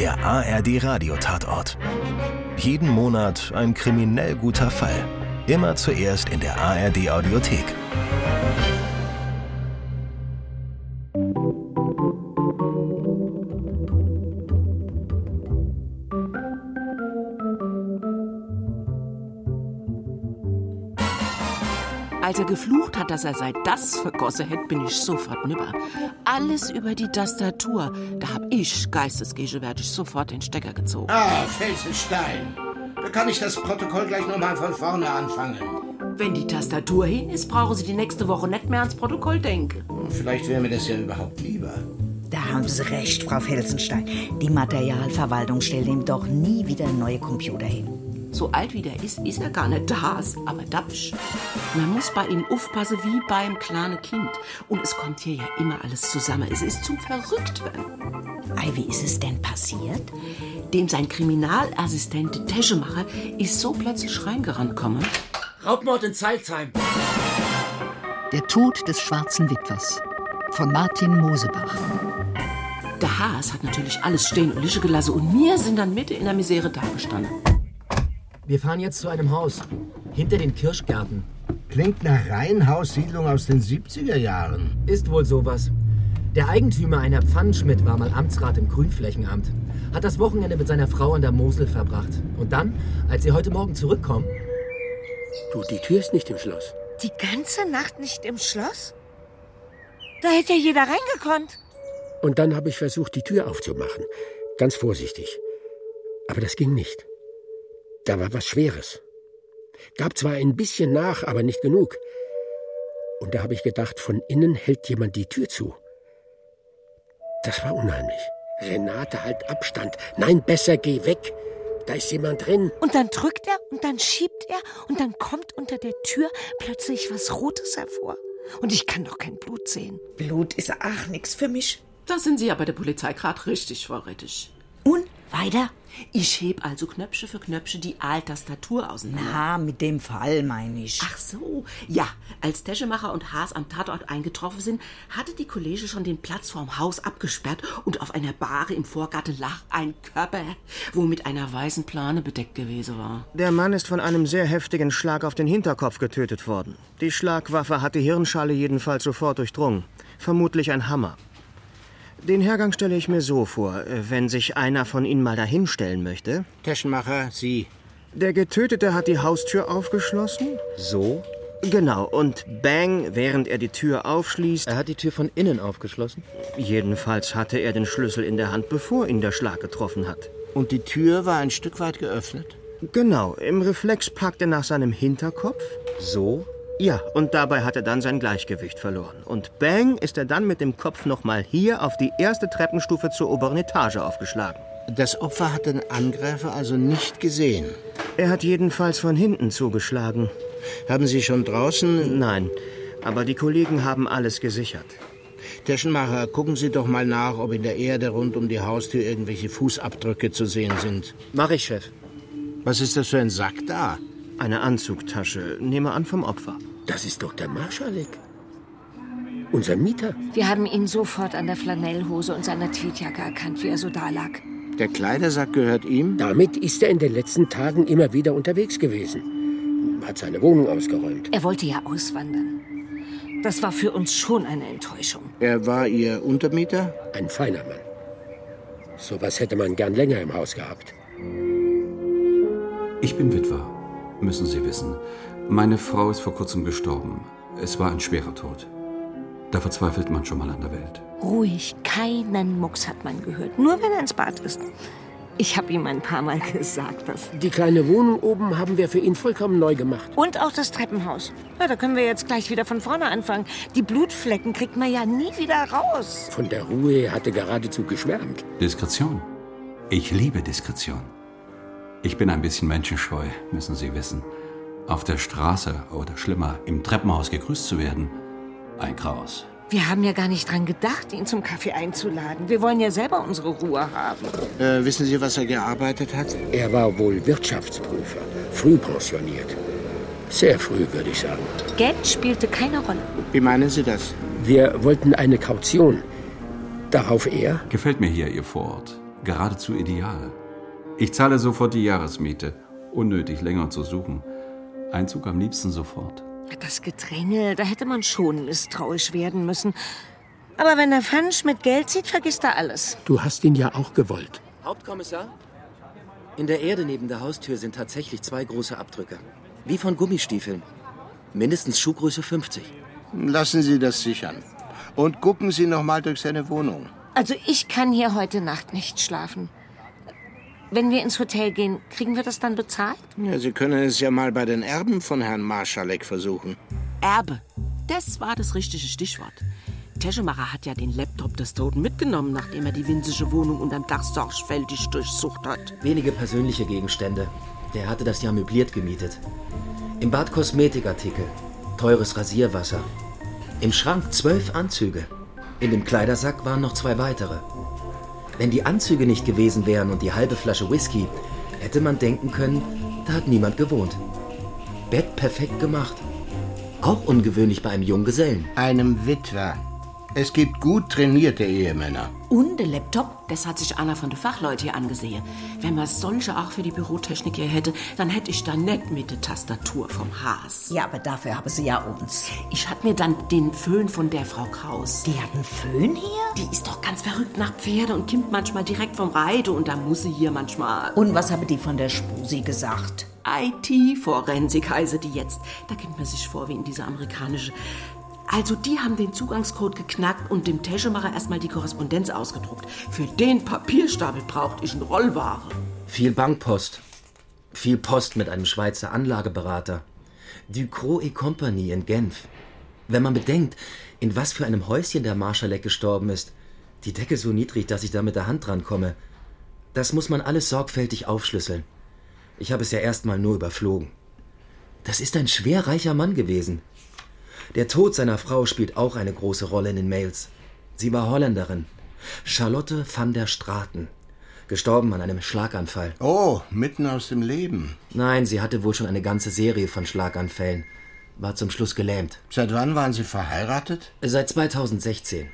Der ARD Radiotatort. Jeden Monat ein kriminell guter Fall. Immer zuerst in der ARD Audiothek. Geflucht hat, dass er sei das vergosse hätte, bin ich sofort nüber. Alles über die Tastatur. Da hab ich, geistesgegenwärtig, sofort den Stecker gezogen. Ah, Felsenstein. Da kann ich das Protokoll gleich nochmal von vorne anfangen. Wenn die Tastatur hin ist, brauchen Sie die nächste Woche nicht mehr ans Protokoll denken. Vielleicht wäre mir das ja überhaupt lieber. Da haben Sie recht, Frau Felsenstein. Die Materialverwaltung stellt ihm doch nie wieder neue Computer hin. So alt wie der ist, ist er gar nicht das, aber dapsch. Man muss bei ihm aufpassen wie beim kleinen Kind. Und es kommt hier ja immer alles zusammen. Es ist zum Verrücktwerden. Ei, wie ist es denn passiert? Dem sein Kriminalassistent Teschemacher ist so plötzlich reingerannt kommen. Raubmord in Zeilsheim. Der Tod des schwarzen Witwers von Martin Mosebach. Der Haas hat natürlich alles stehen und Lische gelassen und wir sind dann mitten in der Misere dagestanden. Wir fahren jetzt zu einem Haus. Hinter den Kirschgärten. Klingt nach Reihenhaussiedlung aus den 70er Jahren. Ist wohl sowas. Der Eigentümer einer Pfannenschmidt war mal Amtsrat im Grünflächenamt. Hat das Wochenende mit seiner Frau an der Mosel verbracht. Und dann, als sie heute Morgen zurückkommen. Du, die Tür ist nicht im Schloss. Die ganze Nacht nicht im Schloss? Da hätte ja jeder reingekonnt. Und dann habe ich versucht, die Tür aufzumachen. Ganz vorsichtig. Aber das ging nicht. Da war was Schweres. Gab zwar ein bisschen nach, aber nicht genug. Und da habe ich gedacht, von innen hält jemand die Tür zu. Das war unheimlich. Renate, halt Abstand. Nein, besser geh weg. Da ist jemand drin. Und dann drückt er und dann schiebt er und dann kommt unter der Tür plötzlich was Rotes hervor. Und ich kann doch kein Blut sehen. Blut ist ach nix für mich. Da sind Sie ja bei der Polizei gerade richtig vorrätig. Weiter? Ich heb also Knöpfe für Knöpfe die Alt-Tastatur auseinander. Na, mit dem Fall meine ich. Ach so, ja. Als Teschemacher und Haas am Tatort eingetroffen sind, hatte die Kollege schon den Platz vorm Haus abgesperrt und auf einer Bahre im Vorgarten lag ein Körper, wo mit einer weißen Plane bedeckt gewesen war. Der Mann ist von einem sehr heftigen Schlag auf den Hinterkopf getötet worden. Die Schlagwaffe hat die Hirnschale jedenfalls sofort durchdrungen. Vermutlich ein Hammer. Den Hergang stelle ich mir so vor, äh, wenn sich einer von Ihnen mal dahinstellen möchte. Taschenmacher, Sie. Der Getötete hat die Haustür aufgeschlossen. So? Genau, und bang, während er die Tür aufschließt. Er hat die Tür von innen aufgeschlossen? Jedenfalls hatte er den Schlüssel in der Hand, bevor ihn der Schlag getroffen hat. Und die Tür war ein Stück weit geöffnet? Genau, im Reflex packt er nach seinem Hinterkopf. So? Ja, und dabei hat er dann sein Gleichgewicht verloren. Und bang ist er dann mit dem Kopf nochmal hier auf die erste Treppenstufe zur oberen Etage aufgeschlagen. Das Opfer hat den Angreifer also nicht gesehen. Er hat jedenfalls von hinten zugeschlagen. Haben Sie schon draußen? Nein, aber die Kollegen haben alles gesichert. Taschenmacher, gucken Sie doch mal nach, ob in der Erde rund um die Haustür irgendwelche Fußabdrücke zu sehen sind. Mach ich, Chef. Was ist das für ein Sack da? Eine Anzugtasche, nehme an vom Opfer. Das ist doch der Marschalek. Unser Mieter. Wir haben ihn sofort an der Flanellhose und seiner Tweetjacke erkannt, wie er so da lag. Der Kleidersack gehört ihm? Damit ist er in den letzten Tagen immer wieder unterwegs gewesen. Hat seine Wohnung ausgeräumt. Er wollte ja auswandern. Das war für uns schon eine Enttäuschung. Er war Ihr Untermieter? Ein feiner Mann. Sowas hätte man gern länger im Haus gehabt. Ich bin Witwer, müssen Sie wissen. Meine Frau ist vor kurzem gestorben. Es war ein schwerer Tod. Da verzweifelt man schon mal an der Welt. Ruhig, keinen Mucks hat man gehört. Nur wenn er ins Bad ist. Ich habe ihm ein paar Mal gesagt, dass. Die kleine Wohnung oben haben wir für ihn vollkommen neu gemacht. Und auch das Treppenhaus. Ja, da können wir jetzt gleich wieder von vorne anfangen. Die Blutflecken kriegt man ja nie wieder raus. Von der Ruhe hatte geradezu geschwärmt. Diskretion. Ich liebe Diskretion. Ich bin ein bisschen menschenscheu, müssen Sie wissen. Auf der Straße oder schlimmer, im Treppenhaus gegrüßt zu werden, ein Graus. Wir haben ja gar nicht dran gedacht, ihn zum Kaffee einzuladen. Wir wollen ja selber unsere Ruhe haben. Äh, wissen Sie, was er gearbeitet hat? Er war wohl Wirtschaftsprüfer, früh pensioniert. Sehr früh, würde ich sagen. Geld spielte keine Rolle. Wie meinen Sie das? Wir wollten eine Kaution. Darauf er? Gefällt mir hier Ihr Vorort. Geradezu ideal. Ich zahle sofort die Jahresmiete. Unnötig länger zu suchen. Einzug am liebsten sofort. Das Gedränge, da hätte man schon misstrauisch werden müssen. Aber wenn der Pfannenschmidt Geld zieht, vergisst er alles. Du hast ihn ja auch gewollt. Hauptkommissar? In der Erde neben der Haustür sind tatsächlich zwei große Abdrücke. Wie von Gummistiefeln. Mindestens Schuhgröße 50. Lassen Sie das sichern. Und gucken Sie noch mal durch seine Wohnung. Also ich kann hier heute Nacht nicht schlafen. Wenn wir ins Hotel gehen, kriegen wir das dann bezahlt? Ja, Sie können es ja mal bei den Erben von Herrn Marschalek versuchen. Erbe. Das war das richtige Stichwort. Teschemacher hat ja den Laptop des Toten mitgenommen, nachdem er die winzige Wohnung unterm Dach sorgfältig durchsucht hat. Wenige persönliche Gegenstände. Der hatte das ja möbliert gemietet. Im Bad Kosmetikartikel, teures Rasierwasser. Im Schrank zwölf Anzüge. In dem Kleidersack waren noch zwei weitere. Wenn die Anzüge nicht gewesen wären und die halbe Flasche Whisky, hätte man denken können, da hat niemand gewohnt. Bett perfekt gemacht. Auch ungewöhnlich bei einem Junggesellen. Einem Witwer. Es gibt gut trainierte Ehemänner. Und der Laptop, das hat sich einer von den Fachleuten hier angesehen. Wenn man solche auch für die Bürotechnik hier hätte, dann hätte ich da nicht mit der Tastatur vom Haas. Ja, aber dafür haben sie ja uns. Ich hatte mir dann den Föhn von der Frau Kraus. Die hat einen Föhn hier? Die ist doch ganz verrückt nach Pferde und kommt manchmal direkt vom Reite und da muss sie hier manchmal. Und was habe die von der Spusi gesagt? IT-Forensik heiße die jetzt. Da kommt man sich vor wie in dieser amerikanische. Also die haben den Zugangscode geknackt und dem Täschemacher erstmal die Korrespondenz ausgedruckt. Für den Papierstapel braucht ich eine Rollware. Viel Bankpost. Viel Post mit einem Schweizer Anlageberater. Ducrot et Compagnie in Genf. Wenn man bedenkt, in was für einem Häuschen der Marschalek gestorben ist, die Decke so niedrig, dass ich da mit der Hand drankomme, das muss man alles sorgfältig aufschlüsseln. Ich habe es ja erstmal nur überflogen. Das ist ein schwer reicher Mann gewesen. Der Tod seiner Frau spielt auch eine große Rolle in den Mails. Sie war Holländerin. Charlotte van der Straten. Gestorben an einem Schlaganfall. Oh, mitten aus dem Leben. Nein, sie hatte wohl schon eine ganze Serie von Schlaganfällen. War zum Schluss gelähmt. Seit wann waren Sie verheiratet? Seit 2016.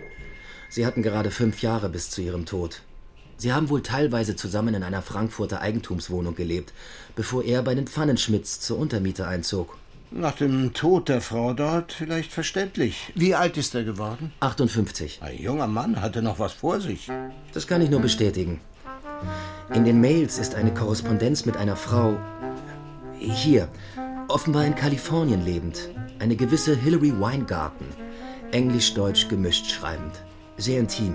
Sie hatten gerade fünf Jahre bis zu ihrem Tod. Sie haben wohl teilweise zusammen in einer Frankfurter Eigentumswohnung gelebt, bevor er bei den Pfannenschmidts zur Untermiete einzog. Nach dem Tod der Frau dort vielleicht verständlich. Wie alt ist er geworden? 58. Ein junger Mann hatte noch was vor sich. Das kann ich nur bestätigen. In den Mails ist eine Korrespondenz mit einer Frau. Hier, offenbar in Kalifornien lebend. Eine gewisse Hilary Weingarten. Englisch-Deutsch gemischt schreibend. Sehr intim.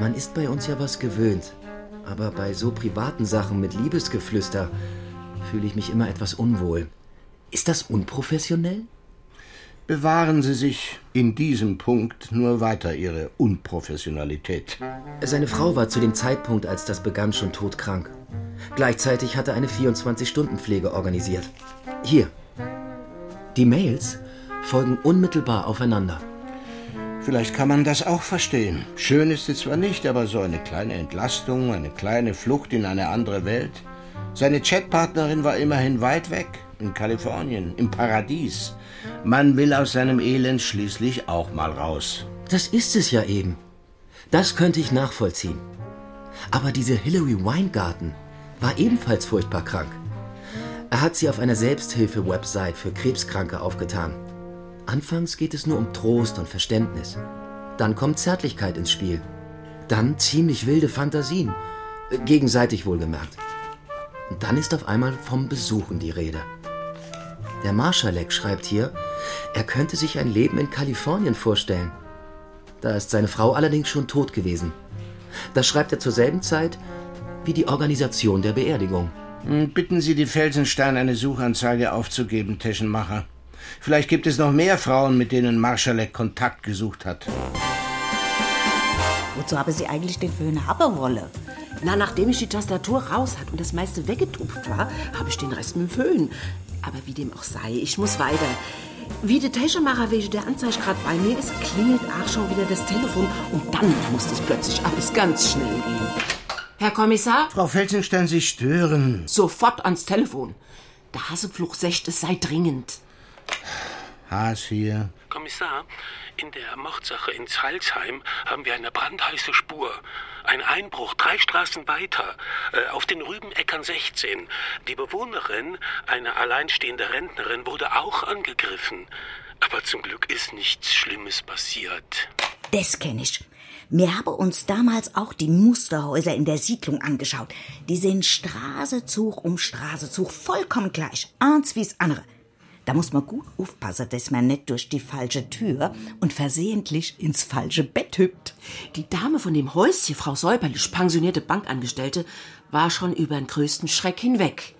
Man ist bei uns ja was gewöhnt. Aber bei so privaten Sachen mit Liebesgeflüster fühle ich mich immer etwas unwohl. Ist das unprofessionell? Bewahren Sie sich in diesem Punkt nur weiter Ihre Unprofessionalität. Seine Frau war zu dem Zeitpunkt, als das begann, schon todkrank. Gleichzeitig hatte eine 24-Stunden-Pflege organisiert. Hier. Die Mails folgen unmittelbar aufeinander. Vielleicht kann man das auch verstehen. Schön ist es zwar nicht, aber so eine kleine Entlastung, eine kleine Flucht in eine andere Welt. Seine Chatpartnerin war immerhin weit weg, in Kalifornien, im Paradies. Man will aus seinem Elend schließlich auch mal raus. Das ist es ja eben. Das könnte ich nachvollziehen. Aber diese Hilary Weingarten war ebenfalls furchtbar krank. Er hat sie auf einer Selbsthilfe-Website für Krebskranke aufgetan. Anfangs geht es nur um Trost und Verständnis. Dann kommt Zärtlichkeit ins Spiel. Dann ziemlich wilde Fantasien. Gegenseitig wohlgemerkt. Und dann ist auf einmal vom Besuchen die Rede. Der Marschalek schreibt hier, er könnte sich ein Leben in Kalifornien vorstellen. Da ist seine Frau allerdings schon tot gewesen. Das schreibt er zur selben Zeit wie die Organisation der Beerdigung. Hm, Bitten Sie die Felsenstein, eine Suchanzeige aufzugeben, Teschenmacher. Vielleicht gibt es noch mehr Frauen, mit denen Marschalek Kontakt gesucht hat. Wozu habe sie eigentlich den Föhn haben wollen? Na, nachdem ich die Tastatur raus hat und das meiste weggetupft war, habe ich den Rest mit dem Föhn. Aber wie dem auch sei, ich muss weiter. Wie der Taschenmacher wegen der Anzeige gerade bei mir ist, klingelt auch schon wieder das Telefon und dann muss das plötzlich alles ganz schnell gehen. Herr Kommissar? Frau Felsenstein, Sie stören. Sofort ans Telefon. Der Hassepfluch sagt, es sei dringend. Haas hier. Kommissar, in der Mordsache in Zalsheim haben wir eine brandheiße Spur. Ein Einbruch drei Straßen weiter, äh, auf den Rübenäckern 16. Die Bewohnerin, eine alleinstehende Rentnerin, wurde auch angegriffen. Aber zum Glück ist nichts Schlimmes passiert. Das kenne ich. Wir haben uns damals auch die Musterhäuser in der Siedlung angeschaut. Die sind Straßezug um Straßezug vollkommen gleich. Eins wie's andere. Da muss man gut aufpassen, dass man nicht durch die falsche Tür und versehentlich ins falsche Bett hüpft. Die Dame von dem Häuschen, Frau Säuberlich, pensionierte Bankangestellte, war schon über den größten Schreck hinweg,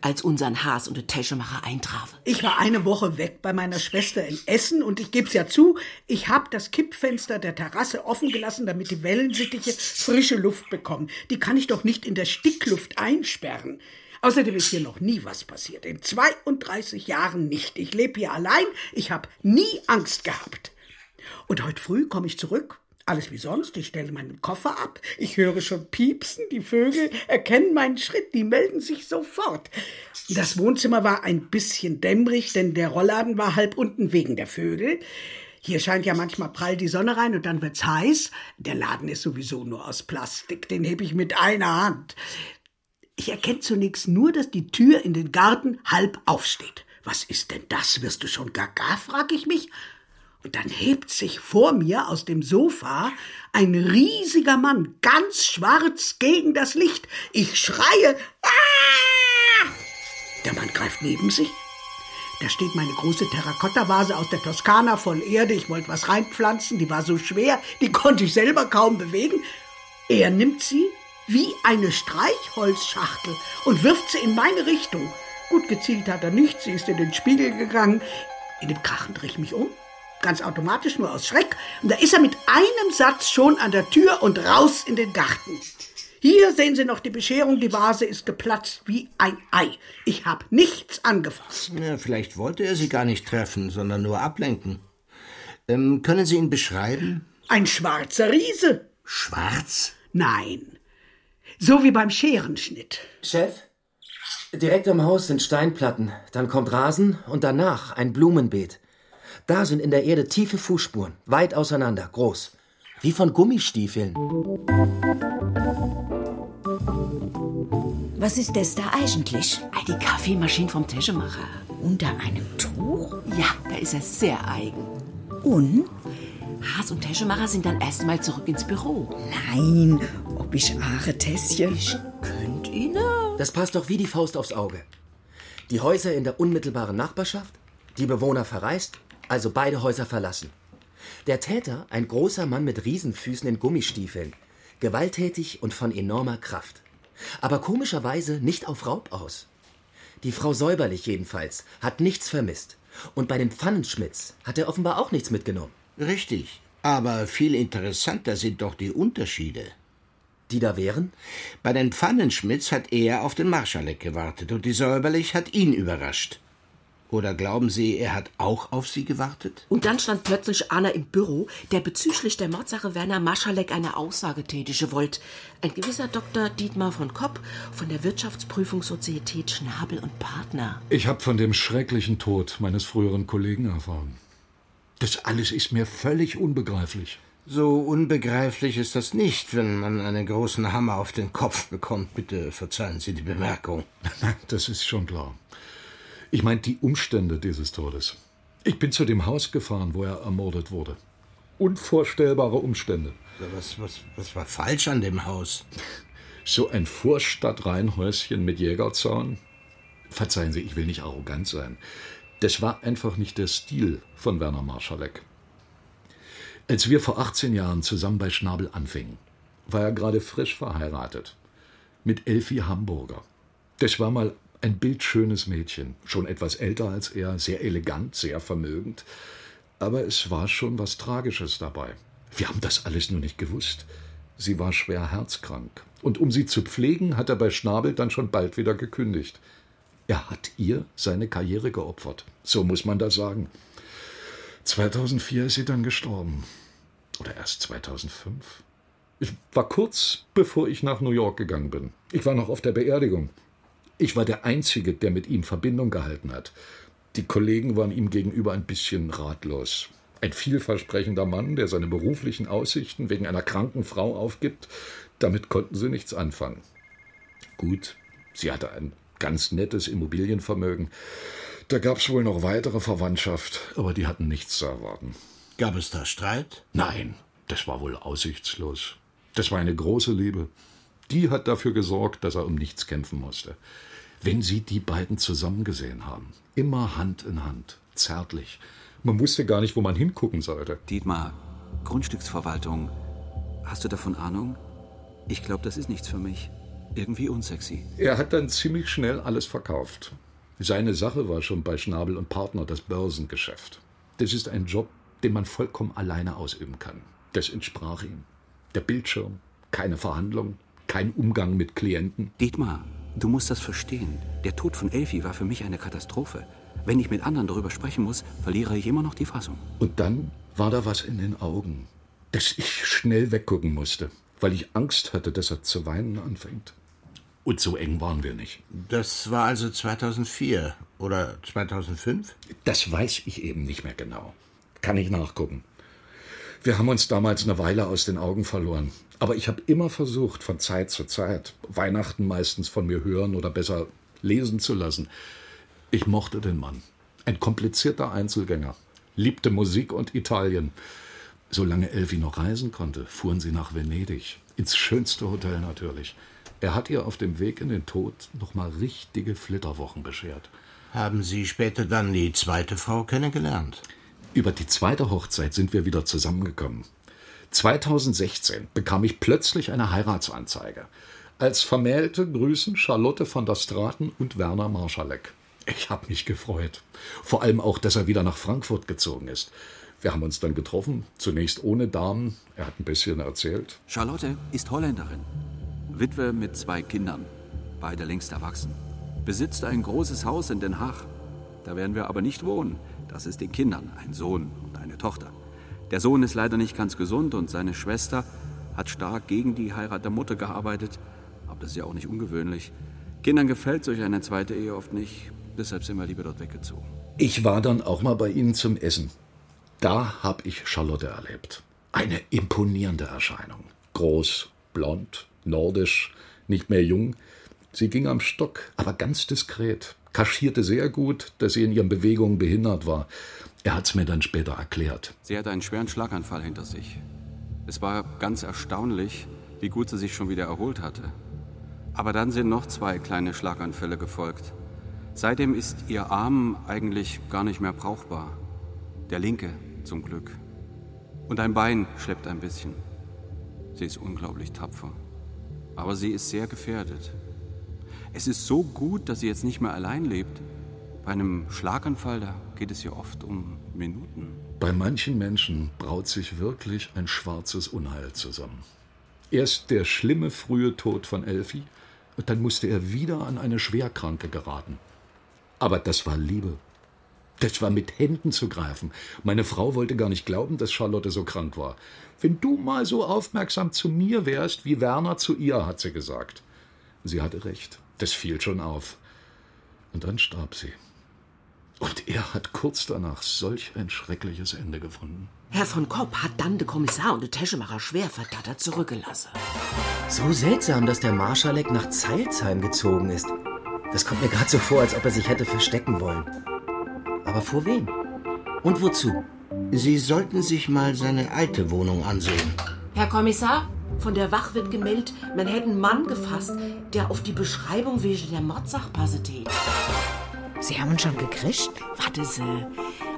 als unseren Haas und der Täschemacher eintrafen. Ich war eine Woche weg bei meiner Schwester in Essen und ich geb's ja zu, ich hab das Kippfenster der Terrasse offen gelassen, damit die Wellensittiche frische Luft bekommen. Die kann ich doch nicht in der Stickluft einsperren. Außerdem ist hier noch nie was passiert. In 32 Jahren nicht. Ich lebe hier allein. Ich habe nie Angst gehabt. Und heute früh komme ich zurück. Alles wie sonst. Ich stelle meinen Koffer ab. Ich höre schon piepsen. Die Vögel erkennen meinen Schritt. Die melden sich sofort. Das Wohnzimmer war ein bisschen dämmerig, denn der Rollladen war halb unten wegen der Vögel. Hier scheint ja manchmal prall die Sonne rein und dann wird's heiß. Der Laden ist sowieso nur aus Plastik. Den heb ich mit einer Hand. Ich erkenne zunächst nur, dass die Tür in den Garten halb aufsteht. Was ist denn das? Wirst du schon gaga? frag ich mich. Und dann hebt sich vor mir aus dem Sofa ein riesiger Mann, ganz schwarz gegen das Licht. Ich schreie. Ah! Der Mann greift neben sich. Da steht meine große Terrakotta-Vase aus der Toskana voll Erde. Ich wollte was reinpflanzen, die war so schwer, die konnte ich selber kaum bewegen. Er nimmt sie, wie eine Streichholzschachtel und wirft sie in meine Richtung. Gut gezielt hat er nicht, sie ist in den Spiegel gegangen. In dem Krachen drehe ich mich um, ganz automatisch, nur aus Schreck. Und da ist er mit einem Satz schon an der Tür und raus in den Garten. Hier sehen Sie noch die Bescherung, die Vase ist geplatzt wie ein Ei. Ich habe nichts angefasst. Ja, vielleicht wollte er Sie gar nicht treffen, sondern nur ablenken. Ähm, können Sie ihn beschreiben? Ein schwarzer Riese. Schwarz? Nein, so wie beim Scherenschnitt. Chef, direkt am Haus sind Steinplatten, dann kommt Rasen und danach ein Blumenbeet. Da sind in der Erde tiefe Fußspuren, weit auseinander, groß, wie von Gummistiefeln. Was ist das da eigentlich? Die Kaffeemaschine vom Täschemacher. Unter einem Tuch? Ja, da ist er sehr eigen. Und? Haas und Täschemacher sind dann erstmal zurück ins Büro. Nein, ob ich Aare Tässchen? Ich könnt Ihnen. Das passt doch wie die Faust aufs Auge. Die Häuser in der unmittelbaren Nachbarschaft, die Bewohner verreist, also beide Häuser verlassen. Der Täter, ein großer Mann mit Riesenfüßen in Gummistiefeln, gewalttätig und von enormer Kraft. Aber komischerweise nicht auf Raub aus. Die Frau Säuberlich jedenfalls hat nichts vermisst. Und bei dem Pfannenschmitz hat er offenbar auch nichts mitgenommen. Richtig. Aber viel interessanter sind doch die Unterschiede. Die da wären? Bei den Pfannenschmitz hat er auf den Marschalek gewartet und die Säuberlich hat ihn überrascht. Oder glauben Sie, er hat auch auf Sie gewartet? Und dann stand plötzlich Anna im Büro, der bezüglich der Mordsache Werner Maschalek eine Aussage tätige wollte. Ein gewisser Dr. Dietmar von Kopp von der Wirtschaftsprüfungssozietät Schnabel und Partner. Ich habe von dem schrecklichen Tod meines früheren Kollegen erfahren. Das alles ist mir völlig unbegreiflich. So unbegreiflich ist das nicht, wenn man einen großen Hammer auf den Kopf bekommt. Bitte verzeihen Sie die Bemerkung. Das ist schon klar. Ich meine die Umstände dieses Todes. Ich bin zu dem Haus gefahren, wo er ermordet wurde. Unvorstellbare Umstände. Was, was, was war falsch an dem Haus? So ein Vorstadtreihenhäuschen mit Jägerzaun? Verzeihen Sie, ich will nicht arrogant sein. Das war einfach nicht der Stil von Werner Marschalek. Als wir vor 18 Jahren zusammen bei Schnabel anfingen, war er gerade frisch verheiratet. Mit Elfie Hamburger. Das war mal ein bildschönes Mädchen, schon etwas älter als er, sehr elegant, sehr vermögend. Aber es war schon was Tragisches dabei. Wir haben das alles nur nicht gewusst. Sie war schwer herzkrank. Und um sie zu pflegen, hat er bei Schnabel dann schon bald wieder gekündigt. Er hat ihr seine Karriere geopfert. So muss man das sagen. 2004 ist sie dann gestorben. Oder erst 2005. Ich war kurz bevor ich nach New York gegangen bin. Ich war noch auf der Beerdigung. Ich war der Einzige, der mit ihm Verbindung gehalten hat. Die Kollegen waren ihm gegenüber ein bisschen ratlos. Ein vielversprechender Mann, der seine beruflichen Aussichten wegen einer kranken Frau aufgibt, damit konnten sie nichts anfangen. Gut, sie hatte ein ganz nettes Immobilienvermögen. Da gab es wohl noch weitere Verwandtschaft, aber die hatten nichts zu erwarten. Gab es da Streit? Nein, das war wohl aussichtslos. Das war eine große Liebe. Die hat dafür gesorgt, dass er um nichts kämpfen musste. Wenn Sie die beiden zusammen gesehen haben, immer Hand in Hand, zärtlich. Man wusste gar nicht, wo man hingucken sollte. Dietmar, Grundstücksverwaltung. Hast du davon Ahnung? Ich glaube, das ist nichts für mich. Irgendwie unsexy. Er hat dann ziemlich schnell alles verkauft. Seine Sache war schon bei Schnabel und Partner das Börsengeschäft. Das ist ein Job, den man vollkommen alleine ausüben kann. Das entsprach ihm. Der Bildschirm, keine Verhandlung, kein Umgang mit Klienten. Dietmar, du musst das verstehen. Der Tod von Elfi war für mich eine Katastrophe. Wenn ich mit anderen darüber sprechen muss, verliere ich immer noch die Fassung. Und dann war da was in den Augen, dass ich schnell weggucken musste, weil ich Angst hatte, dass er zu weinen anfängt. Und so eng waren wir nicht. Das war also 2004 oder 2005? Das weiß ich eben nicht mehr genau. Kann ich nachgucken. Wir haben uns damals eine Weile aus den Augen verloren. Aber ich habe immer versucht, von Zeit zu Zeit, Weihnachten meistens von mir hören oder besser lesen zu lassen. Ich mochte den Mann. Ein komplizierter Einzelgänger. Liebte Musik und Italien. Solange Elfi noch reisen konnte, fuhren sie nach Venedig. Ins schönste Hotel natürlich. Er hat ihr auf dem Weg in den Tod noch mal richtige Flitterwochen beschert. Haben Sie später dann die zweite Frau kennengelernt? Über die zweite Hochzeit sind wir wieder zusammengekommen. 2016 bekam ich plötzlich eine Heiratsanzeige. Als Vermählte grüßen Charlotte von der Straten und Werner Marschalek. Ich habe mich gefreut. Vor allem auch, dass er wieder nach Frankfurt gezogen ist. Wir haben uns dann getroffen, zunächst ohne Damen. Er hat ein bisschen erzählt. Charlotte ist Holländerin. Witwe mit zwei Kindern, beide längst erwachsen. Besitzt ein großes Haus in Den Haag. Da werden wir aber nicht wohnen. Das ist den Kindern ein Sohn und eine Tochter. Der Sohn ist leider nicht ganz gesund und seine Schwester hat stark gegen die Heirat der Mutter gearbeitet. Aber das ist ja auch nicht ungewöhnlich. Kindern gefällt solch eine zweite Ehe oft nicht. Deshalb sind wir lieber dort weggezogen. Ich war dann auch mal bei Ihnen zum Essen. Da habe ich Charlotte erlebt. Eine imponierende Erscheinung. Groß, blond, nordisch, nicht mehr jung. Sie ging am Stock, aber ganz diskret, kaschierte sehr gut, dass sie in ihren Bewegungen behindert war. Er hat's mir dann später erklärt. Sie hatte einen schweren Schlaganfall hinter sich. Es war ganz erstaunlich, wie gut sie sich schon wieder erholt hatte. Aber dann sind noch zwei kleine Schlaganfälle gefolgt. Seitdem ist ihr Arm eigentlich gar nicht mehr brauchbar. Der linke, zum Glück. Und ein Bein schleppt ein bisschen. Sie ist unglaublich tapfer. Aber sie ist sehr gefährdet. Es ist so gut, dass sie jetzt nicht mehr allein lebt. Bei einem Schlaganfall, da geht es ja oft um Minuten. Bei manchen Menschen braut sich wirklich ein schwarzes Unheil zusammen. Erst der schlimme frühe Tod von Elfi, und dann musste er wieder an eine Schwerkranke geraten. Aber das war Liebe. Das war mit Händen zu greifen. Meine Frau wollte gar nicht glauben, dass Charlotte so krank war. Wenn du mal so aufmerksam zu mir wärst, wie Werner zu ihr, hat sie gesagt. Sie hatte recht. Das fiel schon auf. Und dann starb sie. Und er hat kurz danach solch ein schreckliches Ende gefunden. Herr von Kopp hat dann den Kommissar und den Teschemacher schwer verdattert zurückgelassen. So seltsam, dass der Marschalek nach Zeilsheim gezogen ist. Das kommt mir gerade so vor, als ob er sich hätte verstecken wollen. Aber vor wem? Und wozu? Sie sollten sich mal seine alte Wohnung ansehen. Herr Kommissar, von der Wach wird gemeldet, man hätte einen Mann gefasst, der auf die Beschreibung wegen der Mordsachpasse tät. Sie haben uns schon gekriegt? Warte sie.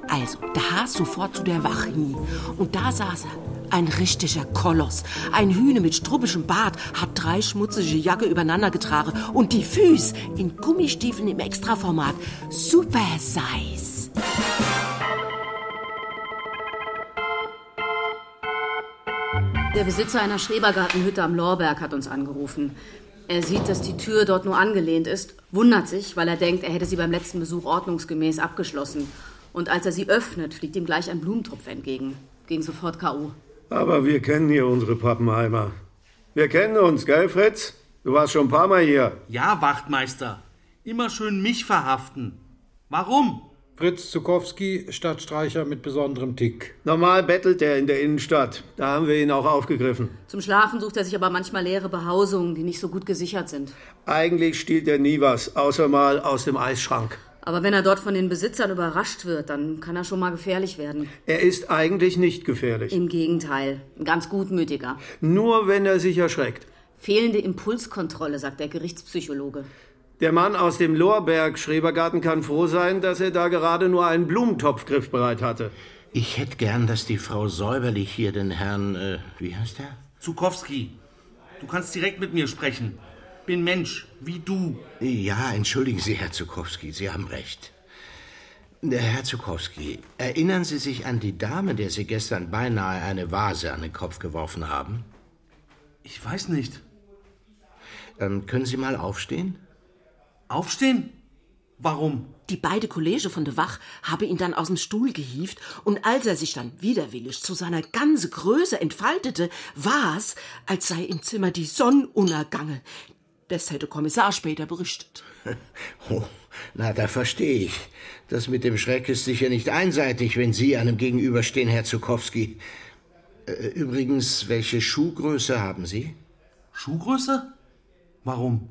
Also, da hast sofort zu der Wach hin. Und da saß er. Ein richtiger Koloss. Ein Hühne mit struppischem Bart hat drei schmutzige Jacke übereinander getragen und die Füße in Gummistiefeln im Extraformat. Super Size. Der Besitzer einer Schrebergartenhütte am Lorberg hat uns angerufen. Er sieht, dass die Tür dort nur angelehnt ist, wundert sich, weil er denkt, er hätte sie beim letzten Besuch ordnungsgemäß abgeschlossen. Und als er sie öffnet, fliegt ihm gleich ein Blumentopf entgegen. Ging sofort K.O. Aber wir kennen hier unsere Pappenheimer. Wir kennen uns, gell, Fritz? Du warst schon ein paar Mal hier. Ja, Wachtmeister. Immer schön mich verhaften. Warum? Fritz Zukowski, Stadtstreicher mit besonderem Tick. Normal bettelt er in der Innenstadt. Da haben wir ihn auch aufgegriffen. Zum Schlafen sucht er sich aber manchmal leere Behausungen, die nicht so gut gesichert sind. Eigentlich stiehlt er nie was, außer mal aus dem Eisschrank. Aber wenn er dort von den Besitzern überrascht wird, dann kann er schon mal gefährlich werden. Er ist eigentlich nicht gefährlich. Im Gegenteil, ein ganz gutmütiger. Nur wenn er sich erschreckt. Fehlende Impulskontrolle, sagt der Gerichtspsychologe. Der Mann aus dem Lorberg-Schrebergarten kann froh sein, dass er da gerade nur einen Blumentopf griffbereit hatte. Ich hätte gern, dass die Frau säuberlich hier den Herrn, äh, wie heißt er? Zukowski, du kannst direkt mit mir sprechen. Bin Mensch, wie du. Ja, entschuldigen Sie, Herr Zukowski, Sie haben recht. Herr Zukowski, erinnern Sie sich an die Dame, der Sie gestern beinahe eine Vase an den Kopf geworfen haben? Ich weiß nicht. Ähm, können Sie mal aufstehen? Aufstehen? Warum? Die beide Kollege von der Wach habe ihn dann aus dem Stuhl gehievt und als er sich dann widerwillig zu seiner ganzen Größe entfaltete, war's, als sei im Zimmer die Sonne untergange. Das hätte Kommissar später berichtet. Oh, na, da verstehe ich. Das mit dem Schreck ist sicher nicht einseitig, wenn Sie einem gegenüberstehen, Herr Zukowski. Äh, Übrigens, welche Schuhgröße haben Sie? Schuhgröße? Warum?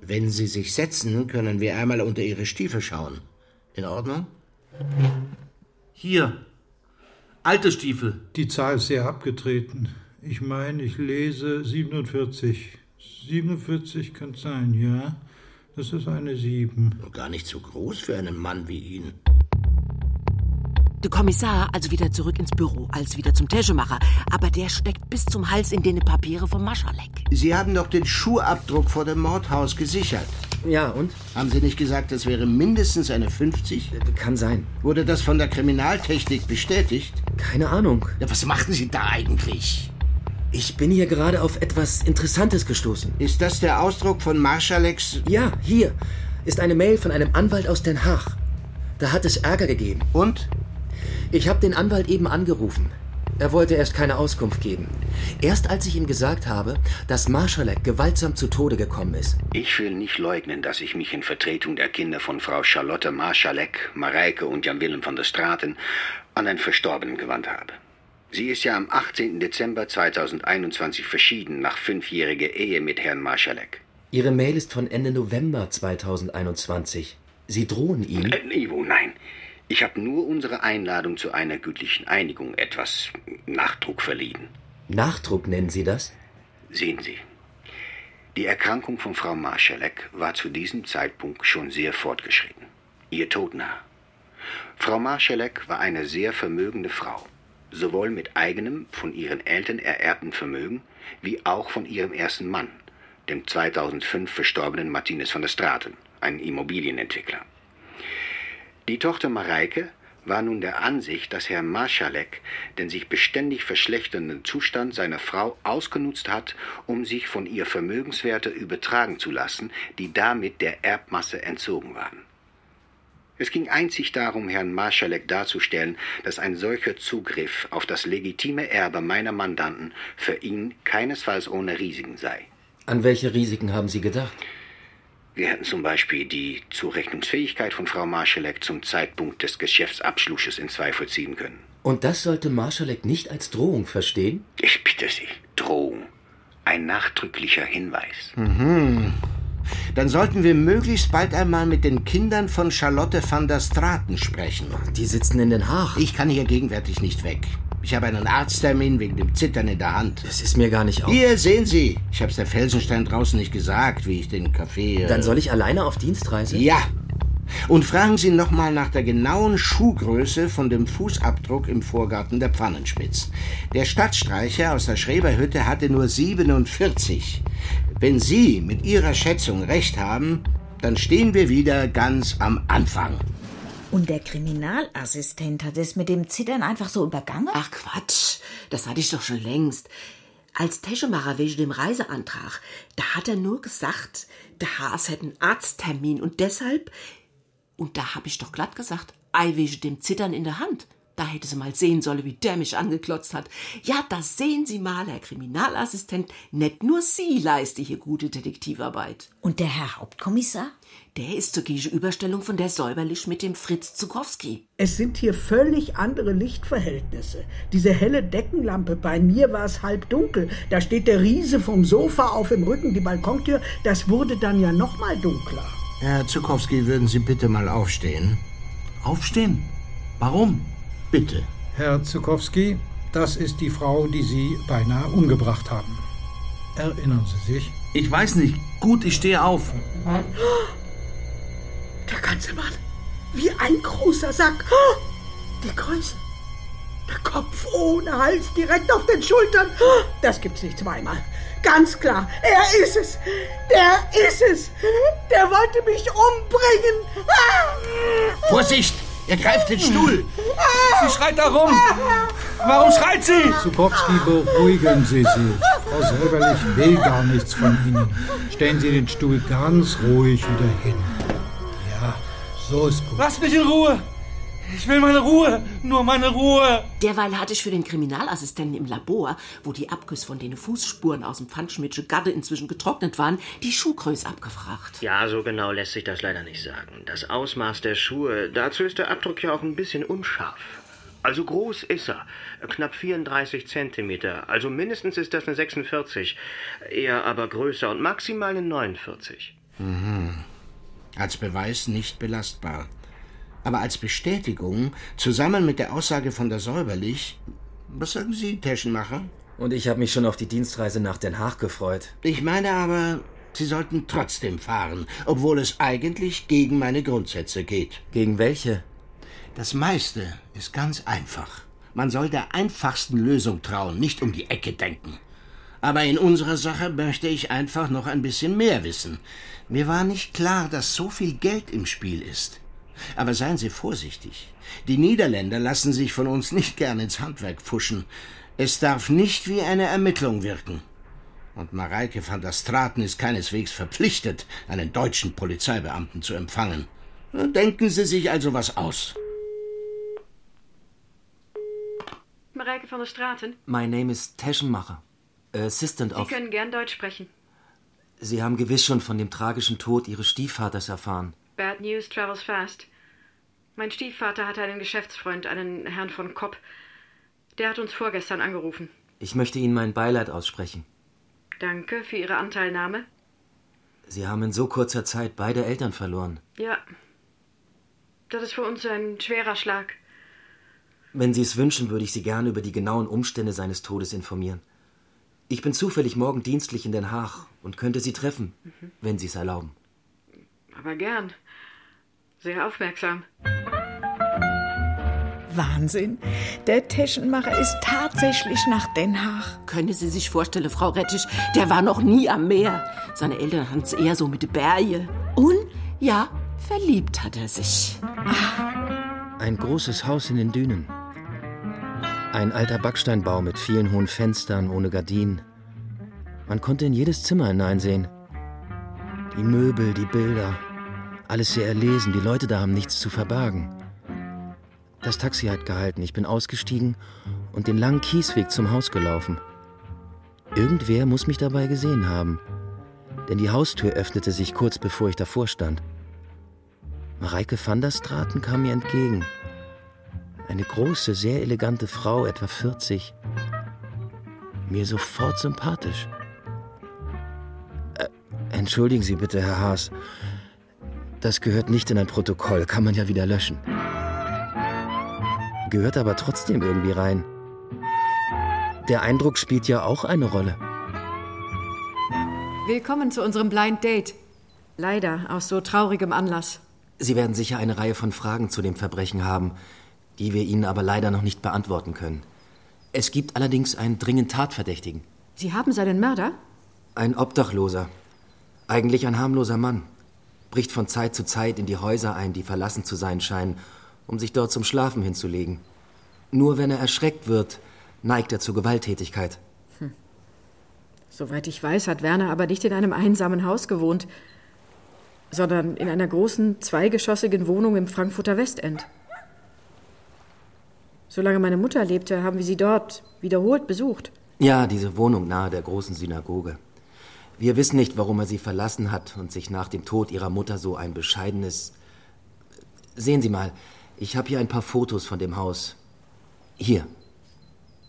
Wenn Sie sich setzen, können wir einmal unter Ihre Stiefel schauen. In Ordnung? Hier. Alte Stiefel. Die Zahl ist sehr abgetreten. Ich meine, ich lese 47. 47 kann sein, ja. Das ist eine 7. Gar nicht so groß für einen Mann wie ihn. Der Kommissar also wieder zurück ins Büro, als wieder zum Täschemacher. Aber der steckt bis zum Hals in den Papiere vom Maschalek. Sie haben doch den Schuhabdruck vor dem Mordhaus gesichert. Ja, und? Haben Sie nicht gesagt, das wäre mindestens eine 50? Kann sein. Wurde das von der Kriminaltechnik bestätigt? Keine Ahnung. Ja, was machten Sie da eigentlich? Ich bin hier gerade auf etwas Interessantes gestoßen. Ist das der Ausdruck von Marschaleks? Ja, hier ist eine Mail von einem Anwalt aus Den Haag. Da hat es Ärger gegeben. Und? Ich habe den Anwalt eben angerufen. Er wollte erst keine Auskunft geben. Erst als ich ihm gesagt habe, dass Marschalek gewaltsam zu Tode gekommen ist. Ich will nicht leugnen, dass ich mich in Vertretung der Kinder von Frau Charlotte Marschalek, Mareike und Jan Willem van der Straten an den Verstorbenen gewandt habe. Sie ist ja am 18. Dezember 2021 verschieden nach fünfjähriger Ehe mit Herrn Marschalek. Ihre Mail ist von Ende November 2021. Sie drohen ihm? Äh, Ivo, nein. Ich habe nur unsere Einladung zu einer gütlichen Einigung etwas Nachdruck verliehen. Nachdruck nennen Sie das? Sehen Sie. Die Erkrankung von Frau Marschalek war zu diesem Zeitpunkt schon sehr fortgeschritten. Ihr Tod nah. Frau Marschalek war eine sehr vermögende Frau, sowohl mit eigenem, von ihren Eltern ererbten Vermögen, wie auch von ihrem ersten Mann, dem 2005 verstorbenen Martinez von der Straten, ein Immobilienentwickler. Die Tochter Mareike war nun der Ansicht, dass Herr Marschalek den sich beständig verschlechternden Zustand seiner Frau ausgenutzt hat, um sich von ihr Vermögenswerte übertragen zu lassen, die damit der Erbmasse entzogen waren. Es ging einzig darum, Herrn Marschalek darzustellen, dass ein solcher Zugriff auf das legitime Erbe meiner Mandanten für ihn keinesfalls ohne Risiken sei. An welche Risiken haben Sie gedacht? Wir hätten zum Beispiel die Zurechnungsfähigkeit von Frau Marschalek zum Zeitpunkt des Geschäftsabschlusses in Zweifel ziehen können. Und das sollte Marschalek nicht als Drohung verstehen? Ich bitte Sie, Drohung. Ein nachdrücklicher Hinweis. Mhm. Dann sollten wir möglichst bald einmal mit den Kindern von Charlotte van der Straten sprechen. Die sitzen in Den Haag. Ich kann hier gegenwärtig nicht weg. Ich habe einen Arzttermin wegen dem Zittern in der Hand. Das ist mir gar nicht auf. Hier, sehen Sie. Ich hab's der Felsenstein draußen nicht gesagt, wie ich den Kaffee... Äh Dann soll ich alleine auf Dienstreise? Ja. Und fragen Sie nochmal nach der genauen Schuhgröße von dem Fußabdruck im Vorgarten der Pfannenspitz. Der Stadtstreicher aus der Schreberhütte hatte nur 47. Wenn Sie mit Ihrer Schätzung recht haben, dann stehen wir wieder ganz am Anfang. Und der Kriminalassistent hat es mit dem Zittern einfach so übergangen? Ach Quatsch, das hatte ich doch schon längst. Als Teschemacher wegen dem Reiseantrag, da hat er nur gesagt, der Haas hätte einen Arzttermin und deshalb, und da hab ich doch glatt gesagt, ei wegen dem Zittern in der Hand. Da hätte sie mal sehen sollen, wie der mich angeklotzt hat. Ja, das sehen Sie mal, Herr Kriminalassistent. Nicht nur Sie leiste hier gute Detektivarbeit. Und der Herr Hauptkommissar? Der ist zur Überstellung von der Säuberlich mit dem Fritz Zukowski. Es sind hier völlig andere Lichtverhältnisse. Diese helle Deckenlampe, bei mir war es halb dunkel. Da steht der Riese vom Sofa auf im Rücken, die Balkontür. Das wurde dann ja noch mal dunkler. Herr Zukowski, würden Sie bitte mal aufstehen? Aufstehen? Warum? Bitte. Herr Zukowski, das ist die Frau, die Sie beinahe umgebracht haben. Erinnern Sie sich? Ich weiß nicht. Gut, ich stehe auf. Der ganze Mann. Wie ein großer Sack. Oh, Die Größe. Der Kopf ohne Hals direkt auf den Schultern. Oh, Das gibt's nicht zweimal. Ganz klar, er ist es. Der ist es. Der wollte mich umbringen. Ah! Vorsicht! Er greift den Stuhl! Sie schreit da rum. Warum schreit sie? Zukowski, beruhigen Sie sich. Frau Selberlich will gar nichts von Ihnen. Stellen Sie den Stuhl ganz ruhig wieder hin. So ist gut. Lass mich in Ruhe. Ich will meine Ruhe. Nur meine Ruhe. Derweil hatte ich für den Kriminalassistenten im Labor, wo die Abgüsse von den Fußspuren aus dem Pfannschmidtsche Gadde inzwischen getrocknet waren, die Schuhgröße abgefragt. Ja, so genau lässt sich das leider nicht sagen. Das Ausmaß der Schuhe, dazu ist der Abdruck ja auch ein bisschen unscharf. Also groß ist er, knapp 34 Zentimeter, also mindestens ist das eine 46, eher aber größer und maximal eine 49. Mhm. Als Beweis nicht belastbar. Aber als Bestätigung, zusammen mit der Aussage von der Säuberlich. Was sagen Sie, Taschenmacher? Und ich habe mich schon auf die Dienstreise nach Den Haag gefreut. Ich meine aber, Sie sollten trotzdem fahren, obwohl es eigentlich gegen meine Grundsätze geht. Gegen welche? Das meiste ist ganz einfach. Man soll der einfachsten Lösung trauen, nicht um die Ecke denken. Aber in unserer Sache möchte ich einfach noch ein bisschen mehr wissen. Mir war nicht klar, dass so viel Geld im Spiel ist. Aber seien Sie vorsichtig. Die Niederländer lassen sich von uns nicht gern ins Handwerk pfuschen. Es darf nicht wie eine Ermittlung wirken. Und Mareike van der Straten ist keineswegs verpflichtet, einen deutschen Polizeibeamten zu empfangen. Denken Sie sich also was aus. Mareike van der Straten. My name is Taschenmacher. Assistant Sie of... können gern Deutsch sprechen. Sie haben gewiss schon von dem tragischen Tod Ihres Stiefvaters erfahren. Bad news travels fast. Mein Stiefvater hatte einen Geschäftsfreund, einen Herrn von Kopp. Der hat uns vorgestern angerufen. Ich möchte Ihnen mein Beileid aussprechen. Danke für Ihre Anteilnahme. Sie haben in so kurzer Zeit beide Eltern verloren. Ja. Das ist für uns ein schwerer Schlag. Wenn Sie es wünschen, würde ich Sie gerne über die genauen Umstände seines Todes informieren. Ich bin zufällig morgen dienstlich in Den Haag und könnte Sie treffen, Mhm. wenn Sie es erlauben. Aber gern. Sehr aufmerksam. Wahnsinn. Der Taschenmacher ist tatsächlich nach Den Haag. Können Sie sich vorstellen, Frau Rettich, der war noch nie am Meer. Seine Eltern hatten es eher so mit Berge. Und, ja, verliebt hat er sich. Ein großes Haus in den Dünen. Ein alter Backsteinbau mit vielen hohen Fenstern ohne Gardinen. Man konnte in jedes Zimmer hineinsehen. Die Möbel, die Bilder, alles sehr erlesen. Die Leute da haben nichts zu verbergen. Das Taxi hat gehalten. Ich bin ausgestiegen und den langen Kiesweg zum Haus gelaufen. Irgendwer muss mich dabei gesehen haben, denn die Haustür öffnete sich kurz bevor ich davor stand. Mareike van der Straten kam mir entgegen. Eine große, sehr elegante Frau, etwa 40. Mir sofort sympathisch. Äh, entschuldigen Sie bitte, Herr Haas. Das gehört nicht in ein Protokoll, kann man ja wieder löschen. Gehört aber trotzdem irgendwie rein. Der Eindruck spielt ja auch eine Rolle. Willkommen zu unserem Blind Date. Leider aus so traurigem Anlass. Sie werden sicher eine Reihe von Fragen zu dem Verbrechen haben, die wir Ihnen aber leider noch nicht beantworten können. Es gibt allerdings einen dringend Tatverdächtigen. Sie haben seinen Mörder? Ein Obdachloser. Eigentlich ein harmloser Mann. Bricht von Zeit zu Zeit in die Häuser ein, die verlassen zu sein scheinen, um sich dort zum Schlafen hinzulegen. Nur wenn er erschreckt wird, neigt er zur Gewalttätigkeit. Soweit ich weiß, hat Werner aber nicht in einem einsamen Haus gewohnt, sondern in einer großen, zweigeschossigen Wohnung im Frankfurter Westend. Solange meine Mutter lebte, haben wir sie dort wiederholt besucht. Ja, diese Wohnung nahe der großen Synagoge. Wir wissen nicht, warum er sie verlassen hat und sich nach dem Tod ihrer Mutter so ein bescheidenes. Sehen Sie mal, ich habe hier ein paar Fotos von dem Haus. Hier.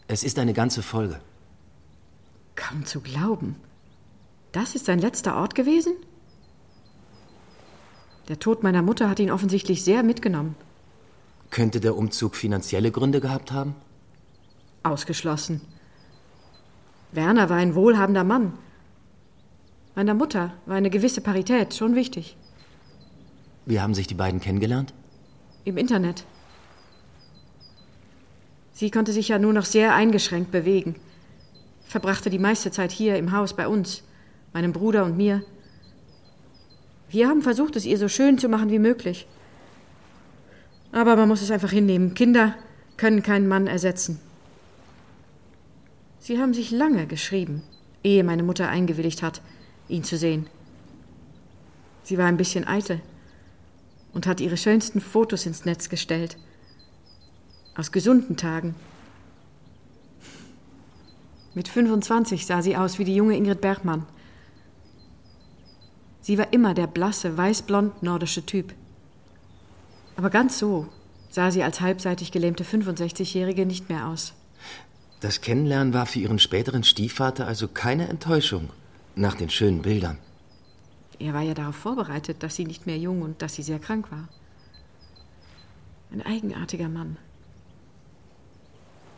Es ist eine ganze Folge. Kaum zu glauben. Das ist sein letzter Ort gewesen? Der Tod meiner Mutter hat ihn offensichtlich sehr mitgenommen. Könnte der Umzug finanzielle Gründe gehabt haben? Ausgeschlossen. Werner war ein wohlhabender Mann. Meiner Mutter war eine gewisse Parität schon wichtig. Wie haben sich die beiden kennengelernt? Im Internet. Sie konnte sich ja nur noch sehr eingeschränkt bewegen. Verbrachte die meiste Zeit hier im Haus bei uns, meinem Bruder und mir. Wir haben versucht, es ihr so schön zu machen wie möglich. Aber man muss es einfach hinnehmen. Kinder können keinen Mann ersetzen. Sie haben sich lange geschrieben, ehe meine Mutter eingewilligt hat, ihn zu sehen. Sie war ein bisschen eitel und hat ihre schönsten Fotos ins Netz gestellt. Aus gesunden Tagen. Mit 25 sah sie aus wie die junge Ingrid Bergmann. Sie war immer der blasse, weißblond nordische Typ. Aber ganz so sah sie als halbseitig gelähmte 65-Jährige nicht mehr aus. Das Kennenlernen war für ihren späteren Stiefvater also keine Enttäuschung, nach den schönen Bildern. Er war ja darauf vorbereitet, dass sie nicht mehr jung und dass sie sehr krank war. Ein eigenartiger Mann.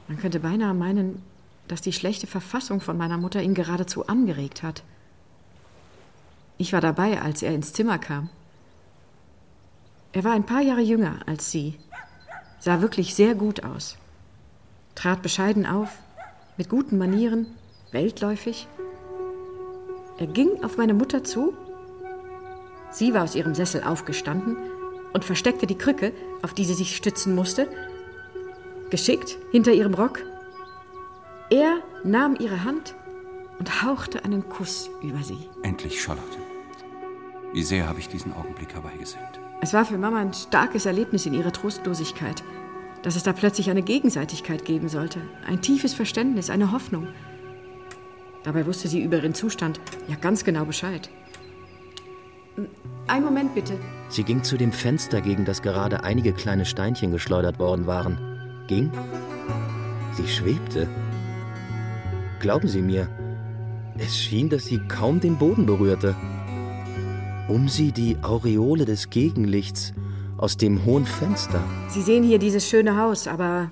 Man könnte beinahe meinen, dass die schlechte Verfassung von meiner Mutter ihn geradezu angeregt hat. Ich war dabei, als er ins Zimmer kam. Er war ein paar Jahre jünger als sie, sah wirklich sehr gut aus, trat bescheiden auf, mit guten Manieren, weltläufig. Er ging auf meine Mutter zu. Sie war aus ihrem Sessel aufgestanden und versteckte die Krücke, auf die sie sich stützen musste, geschickt hinter ihrem Rock. Er nahm ihre Hand und hauchte einen Kuss über sie. Endlich, Charlotte. Wie sehr habe ich diesen Augenblick herbeigesehnt. Es war für Mama ein starkes Erlebnis in ihrer Trostlosigkeit, dass es da plötzlich eine Gegenseitigkeit geben sollte, ein tiefes Verständnis, eine Hoffnung. Dabei wusste sie über ihren Zustand ja ganz genau Bescheid. Ein Moment bitte. Sie ging zu dem Fenster, gegen das gerade einige kleine Steinchen geschleudert worden waren. Ging? Sie schwebte. Glauben Sie mir, es schien, dass sie kaum den Boden berührte. Um sie die Aureole des Gegenlichts aus dem hohen Fenster. Sie sehen hier dieses schöne Haus, aber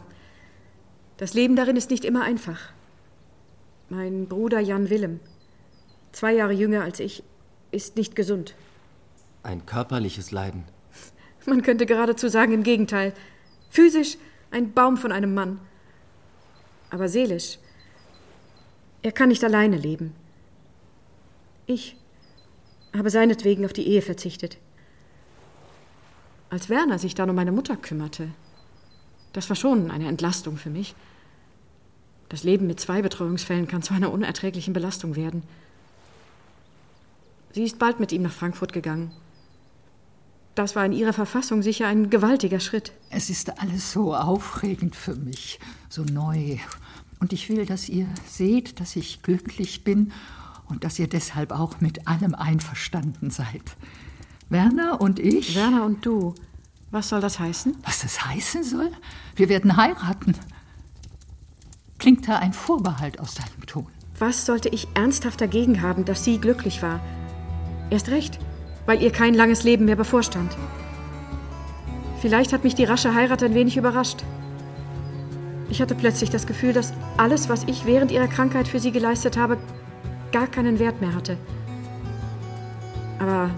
das Leben darin ist nicht immer einfach. Mein Bruder Jan Willem, zwei Jahre jünger als ich, ist nicht gesund. Ein körperliches Leiden. Man könnte geradezu sagen, im Gegenteil. Physisch ein Baum von einem Mann. Aber seelisch. Er kann nicht alleine leben. Ich habe seinetwegen auf die Ehe verzichtet. Als Werner sich dann um meine Mutter kümmerte, das war schon eine Entlastung für mich. Das Leben mit zwei Betreuungsfällen kann zu einer unerträglichen Belastung werden. Sie ist bald mit ihm nach Frankfurt gegangen. Das war in ihrer Verfassung sicher ein gewaltiger Schritt. Es ist alles so aufregend für mich, so neu. Und ich will, dass ihr seht, dass ich glücklich bin und dass ihr deshalb auch mit allem einverstanden seid. Werner und ich. Werner und du. Was soll das heißen? Was das heißen soll? Wir werden heiraten. Klingt da ein Vorbehalt aus deinem Ton? Was sollte ich ernsthaft dagegen haben, dass sie glücklich war? Erst recht, weil ihr kein langes Leben mehr bevorstand. Vielleicht hat mich die rasche Heirat ein wenig überrascht. Ich hatte plötzlich das Gefühl, dass alles, was ich während ihrer Krankheit für sie geleistet habe, gar keinen Wert mehr hatte. Aber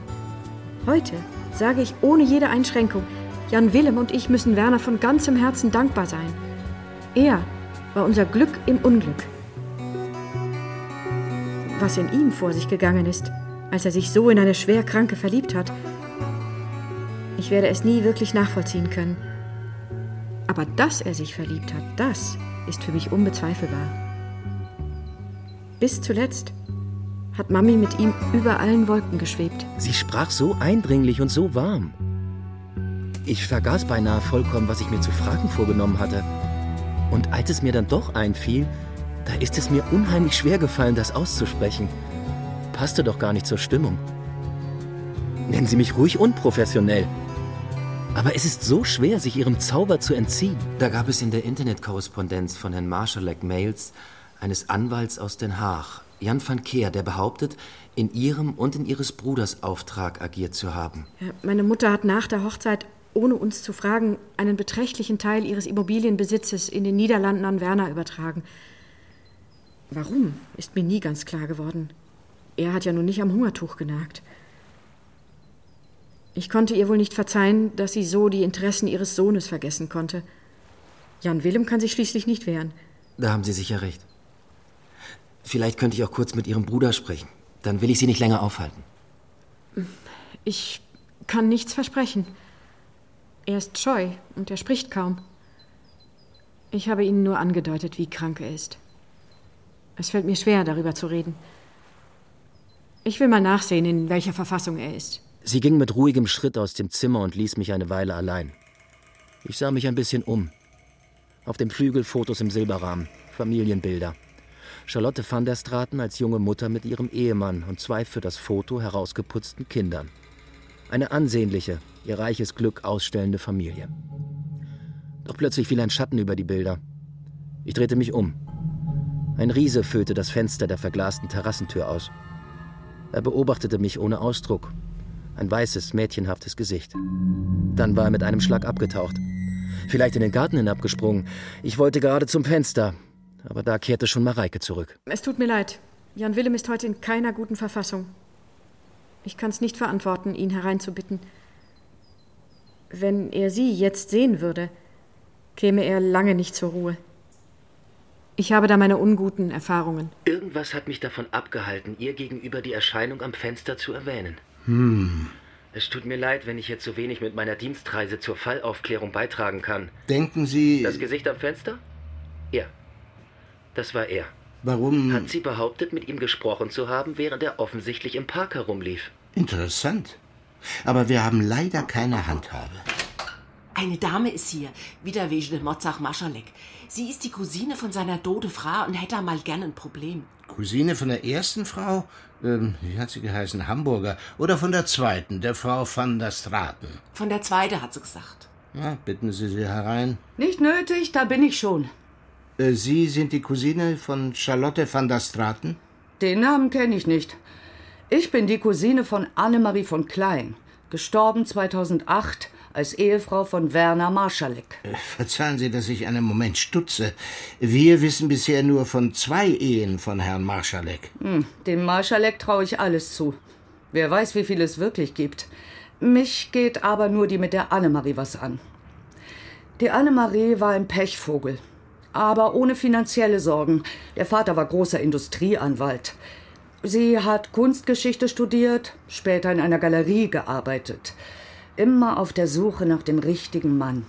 heute sage ich ohne jede Einschränkung, Jan Willem und ich müssen Werner von ganzem Herzen dankbar sein. Er war unser Glück im Unglück. Was in ihm vor sich gegangen ist, als er sich so in eine schwer Kranke verliebt hat, ich werde es nie wirklich nachvollziehen können. Aber dass er sich verliebt hat, das ist für mich unbezweifelbar. Bis zuletzt hat Mami mit ihm über allen Wolken geschwebt. Sie sprach so eindringlich und so warm. Ich vergaß beinahe vollkommen, was ich mir zu fragen vorgenommen hatte. Und als es mir dann doch einfiel, da ist es mir unheimlich schwer gefallen, das auszusprechen. Passte doch gar nicht zur Stimmung. Nennen Sie mich ruhig unprofessionell. Aber es ist so schwer, sich Ihrem Zauber zu entziehen. Da gab es in der Internetkorrespondenz von Herrn Marschalek Mails eines Anwalts aus Den Haag, Jan van Keer, der behauptet, in Ihrem und in Ihres Bruders Auftrag agiert zu haben. Meine Mutter hat nach der Hochzeit, ohne uns zu fragen, einen beträchtlichen Teil ihres Immobilienbesitzes in den Niederlanden an Werner übertragen. Warum, ist mir nie ganz klar geworden. Er hat ja nun nicht am Hungertuch genagt. Ich konnte ihr wohl nicht verzeihen, dass sie so die Interessen ihres Sohnes vergessen konnte. Jan Willem kann sich schließlich nicht wehren. Da haben Sie sicher recht. Vielleicht könnte ich auch kurz mit Ihrem Bruder sprechen. Dann will ich Sie nicht länger aufhalten. Ich kann nichts versprechen. Er ist scheu und er spricht kaum. Ich habe Ihnen nur angedeutet, wie krank er ist. Es fällt mir schwer, darüber zu reden. Ich will mal nachsehen, in welcher Verfassung er ist. Sie ging mit ruhigem Schritt aus dem Zimmer und ließ mich eine Weile allein. Ich sah mich ein bisschen um. Auf dem Flügel Fotos im Silberrahmen, Familienbilder. Charlotte van der Straten als junge Mutter mit ihrem Ehemann und zwei für das Foto herausgeputzten Kindern. Eine ansehnliche, ihr reiches Glück ausstellende Familie. Doch plötzlich fiel ein Schatten über die Bilder. Ich drehte mich um. Ein Riese füllte das Fenster der verglasten Terrassentür aus. Er beobachtete mich ohne Ausdruck. Ein weißes, mädchenhaftes Gesicht. Dann war er mit einem Schlag abgetaucht. Vielleicht in den Garten hinabgesprungen. Ich wollte gerade zum Fenster, aber da kehrte schon Mareike zurück. Es tut mir leid. Jan Willem ist heute in keiner guten Verfassung. Ich kann es nicht verantworten, ihn hereinzubitten. Wenn er Sie jetzt sehen würde, käme er lange nicht zur Ruhe. Ich habe da meine unguten Erfahrungen. Irgendwas hat mich davon abgehalten, ihr gegenüber die Erscheinung am Fenster zu erwähnen. Hm. Es tut mir leid, wenn ich jetzt so wenig mit meiner Dienstreise zur Fallaufklärung beitragen kann. Denken Sie. Das Gesicht am Fenster? Er. Das war er. Warum? Hat sie behauptet, mit ihm gesprochen zu haben, während er offensichtlich im Park herumlief. Interessant. Aber wir haben leider keine Handhabe. Eine Dame ist hier, wieder wegen dem Mozart Maschalek. Sie ist die Cousine von seiner Dode Frau und hätte mal gern ein Problem. Cousine von der ersten Frau? Ähm, wie hat sie geheißen? Hamburger. Oder von der zweiten, der Frau van der Straten? Von der zweiten, hat sie gesagt. Ja, bitten Sie sie herein. Nicht nötig, da bin ich schon. Äh, sie sind die Cousine von Charlotte van der Straten? Den Namen kenne ich nicht. Ich bin die Cousine von Annemarie von Klein, gestorben 2008 als Ehefrau von Werner Marschalek. Äh, Verzeihen Sie, dass ich einen Moment stutze. Wir wissen bisher nur von zwei Ehen von Herrn Marschalek. Hm, dem Marschalek traue ich alles zu. Wer weiß, wie viel es wirklich gibt. Mich geht aber nur die mit der Annemarie was an. Die Annemarie war ein Pechvogel, aber ohne finanzielle Sorgen. Der Vater war großer Industrieanwalt. Sie hat Kunstgeschichte studiert, später in einer Galerie gearbeitet. Immer auf der Suche nach dem richtigen Mann.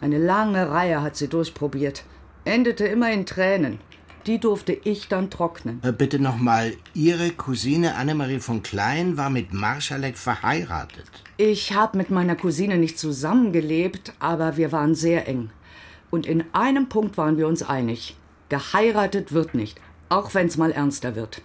Eine lange Reihe hat sie durchprobiert. Endete immer in Tränen. Die durfte ich dann trocknen. Äh, Bitte nochmal, Ihre Cousine Annemarie von Klein war mit Marschalek verheiratet. Ich habe mit meiner Cousine nicht zusammengelebt, aber wir waren sehr eng. Und in einem Punkt waren wir uns einig. Geheiratet wird nicht, auch wenn's mal ernster wird.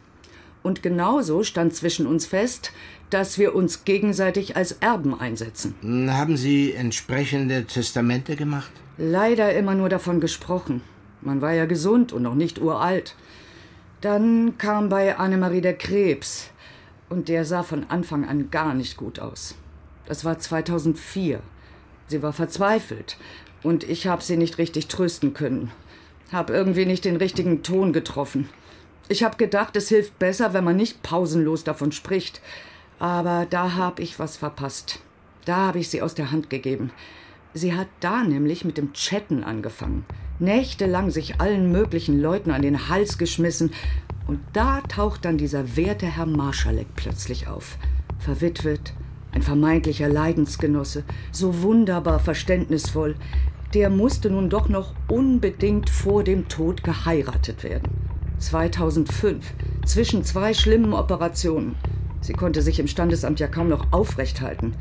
Und genauso stand zwischen uns fest, dass wir uns gegenseitig als Erben einsetzen. Haben Sie entsprechende Testamente gemacht? Leider immer nur davon gesprochen. Man war ja gesund und noch nicht uralt. Dann kam bei Annemarie der Krebs. Und der sah von Anfang an gar nicht gut aus. Das war 2004. Sie war verzweifelt. Und ich habe sie nicht richtig trösten können. Hab irgendwie nicht den richtigen Ton getroffen. Ich habe gedacht, es hilft besser, wenn man nicht pausenlos davon spricht. Aber da habe ich was verpasst. Da habe ich sie aus der Hand gegeben. Sie hat da nämlich mit dem Chatten angefangen. Nächtelang sich allen möglichen Leuten an den Hals geschmissen. Und da taucht dann dieser werte Herr Marschalek plötzlich auf. Verwitwet, ein vermeintlicher Leidensgenosse, so wunderbar verständnisvoll. Der musste nun doch noch unbedingt vor dem Tod geheiratet werden. 2005, zwischen zwei schlimmen Operationen. Sie konnte sich im Standesamt ja kaum noch aufrecht halten.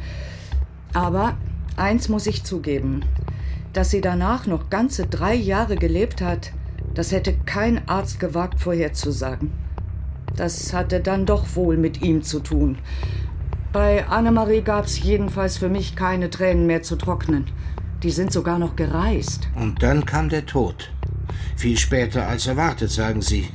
Aber eins muss ich zugeben. Dass sie danach noch ganze drei Jahre gelebt hat, das hätte kein Arzt gewagt vorherzusagen. Das hatte dann doch wohl mit ihm zu tun. Bei Annemarie gab es jedenfalls für mich keine Tränen mehr zu trocknen. Die sind sogar noch gereist. Und dann kam der Tod. Viel später als erwartet, sagen Sie.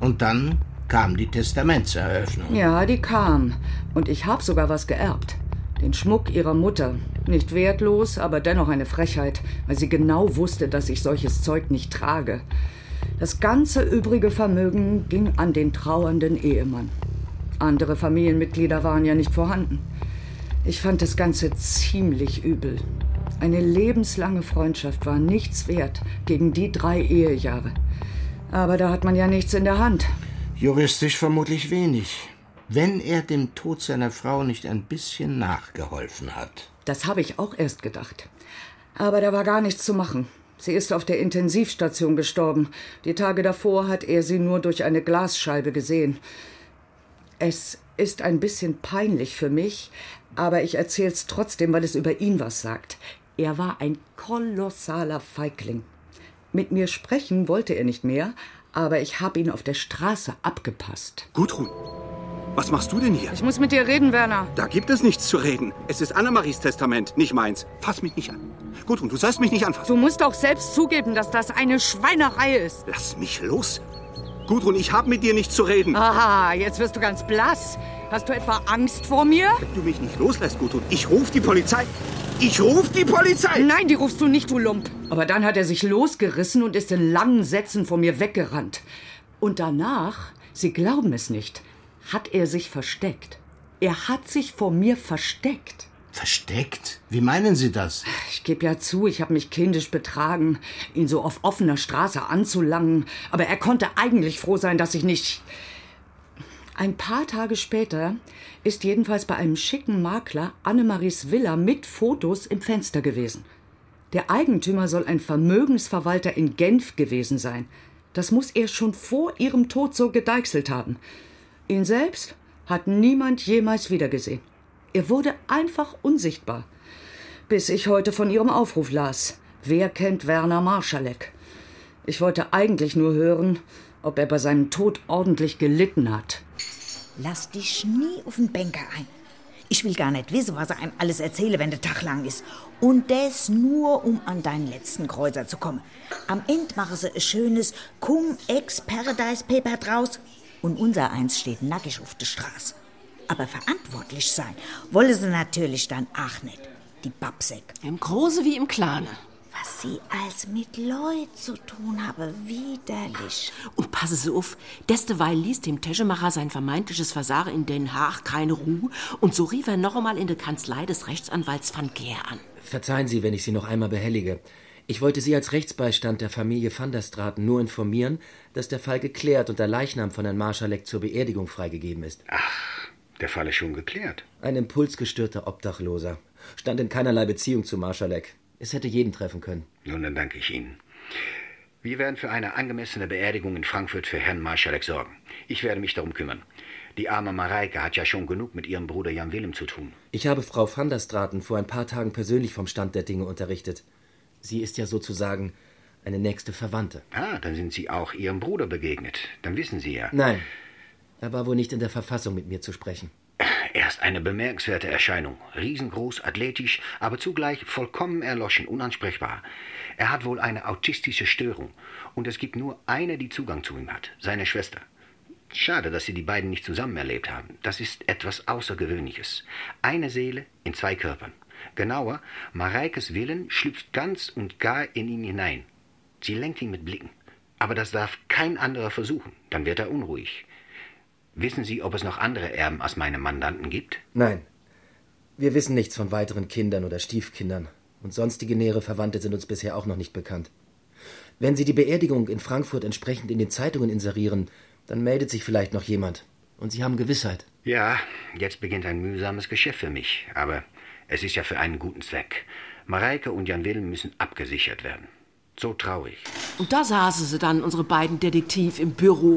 Und dann kam die Testamentseröffnung. Ja, die kam. Und ich habe sogar was geerbt. Den Schmuck ihrer Mutter. Nicht wertlos, aber dennoch eine Frechheit, weil sie genau wusste, dass ich solches Zeug nicht trage. Das ganze übrige Vermögen ging an den trauernden Ehemann. Andere Familienmitglieder waren ja nicht vorhanden. Ich fand das Ganze ziemlich übel. Eine lebenslange Freundschaft war nichts wert gegen die drei Ehejahre. Aber da hat man ja nichts in der Hand. Juristisch vermutlich wenig. Wenn er dem Tod seiner Frau nicht ein bisschen nachgeholfen hat. Das habe ich auch erst gedacht. Aber da war gar nichts zu machen. Sie ist auf der Intensivstation gestorben. Die Tage davor hat er sie nur durch eine Glasscheibe gesehen. Es ist ein bisschen peinlich für mich, aber ich erzähl's trotzdem, weil es über ihn was sagt. Er war ein kolossaler Feigling. Mit mir sprechen wollte er nicht mehr, aber ich habe ihn auf der Straße abgepasst. Gudrun, was machst du denn hier? Ich muss mit dir reden, Werner. Da gibt es nichts zu reden. Es ist Annemaries Testament, nicht meins. Fass mich nicht an. Gudrun, du sollst mich nicht anfassen. Du musst doch selbst zugeben, dass das eine Schweinerei ist. Lass mich los. Gudrun, ich habe mit dir nicht zu reden. Aha, jetzt wirst du ganz blass. Hast du etwa Angst vor mir? Wenn du mich nicht loslässt, Gudrun, ich ruf die Polizei. Ich ruf die Polizei! Nein, die rufst du nicht, du Lump. Aber dann hat er sich losgerissen und ist in langen Sätzen vor mir weggerannt. Und danach, Sie glauben es nicht, hat er sich versteckt. Er hat sich vor mir versteckt. Versteckt? Wie meinen Sie das? Ich gebe ja zu, ich habe mich kindisch betragen, ihn so auf offener Straße anzulangen. Aber er konnte eigentlich froh sein, dass ich nicht. Ein paar Tage später ist jedenfalls bei einem schicken Makler Annemaries Villa mit Fotos im Fenster gewesen. Der Eigentümer soll ein Vermögensverwalter in Genf gewesen sein. Das muss er schon vor ihrem Tod so gedeichselt haben. Ihn selbst hat niemand jemals wiedergesehen. Er wurde einfach unsichtbar. Bis ich heute von ihrem Aufruf las. Wer kennt Werner Marschalek? Ich wollte eigentlich nur hören, ob er bei seinem Tod ordentlich gelitten hat. Lass dich nie auf den Banker ein. Ich will gar nicht wissen, was er einem alles erzähle, wenn der Tag lang ist. Und das nur, um an deinen letzten Kreuzer zu kommen. Am Ende machen sie ein schönes Cum ex Paradise Paper draus. Und unser eins steht nackig auf der Straße. Aber verantwortlich sein wolle sie natürlich dann auch nicht. Die Babsäck. Im Große wie im Kleine. Was sie als mit Leut zu tun habe, widerlich. Und passe Sie auf, desteweil ließ dem Teschemacher sein vermeintliches Versagen in Den Haag keine Ruhe und so rief er noch einmal in der Kanzlei des Rechtsanwalts van Geer an. Verzeihen Sie, wenn ich Sie noch einmal behellige. Ich wollte Sie als Rechtsbeistand der Familie van der Straten nur informieren, dass der Fall geklärt und der Leichnam von Herrn Marschalek zur Beerdigung freigegeben ist. Ach, der Fall ist schon geklärt. Ein impulsgestörter Obdachloser. Stand in keinerlei Beziehung zu Marschalek. Es hätte jeden treffen können. Nun, dann danke ich Ihnen. Wir werden für eine angemessene Beerdigung in Frankfurt für Herrn Marschalek sorgen. Ich werde mich darum kümmern. Die arme Mareike hat ja schon genug mit ihrem Bruder Jan Willem zu tun. Ich habe Frau van der Straten vor ein paar Tagen persönlich vom Stand der Dinge unterrichtet. Sie ist ja sozusagen eine nächste Verwandte. Ah, dann sind Sie auch Ihrem Bruder begegnet. Dann wissen Sie ja. Nein, er war wohl nicht in der Verfassung, mit mir zu sprechen. Er ist eine bemerkenswerte Erscheinung. Riesengroß, athletisch, aber zugleich vollkommen erloschen, unansprechbar. Er hat wohl eine autistische Störung. Und es gibt nur eine, die Zugang zu ihm hat. Seine Schwester. Schade, dass Sie die beiden nicht zusammen erlebt haben. Das ist etwas Außergewöhnliches. Eine Seele in zwei Körpern. Genauer, Mareikes Willen schlüpft ganz und gar in ihn hinein. Sie lenkt ihn mit Blicken. Aber das darf kein anderer versuchen. Dann wird er unruhig. Wissen Sie, ob es noch andere Erben als meine Mandanten gibt? Nein. Wir wissen nichts von weiteren Kindern oder Stiefkindern. Und sonstige nähere Verwandte sind uns bisher auch noch nicht bekannt. Wenn Sie die Beerdigung in Frankfurt entsprechend in den Zeitungen inserieren, dann meldet sich vielleicht noch jemand. Und Sie haben Gewissheit. Ja, jetzt beginnt ein mühsames Geschäft für mich. Aber es ist ja für einen guten Zweck. Mareike und Jan Wilm müssen abgesichert werden. So traurig. Und da saßen sie dann, unsere beiden Detektiv, im Büro.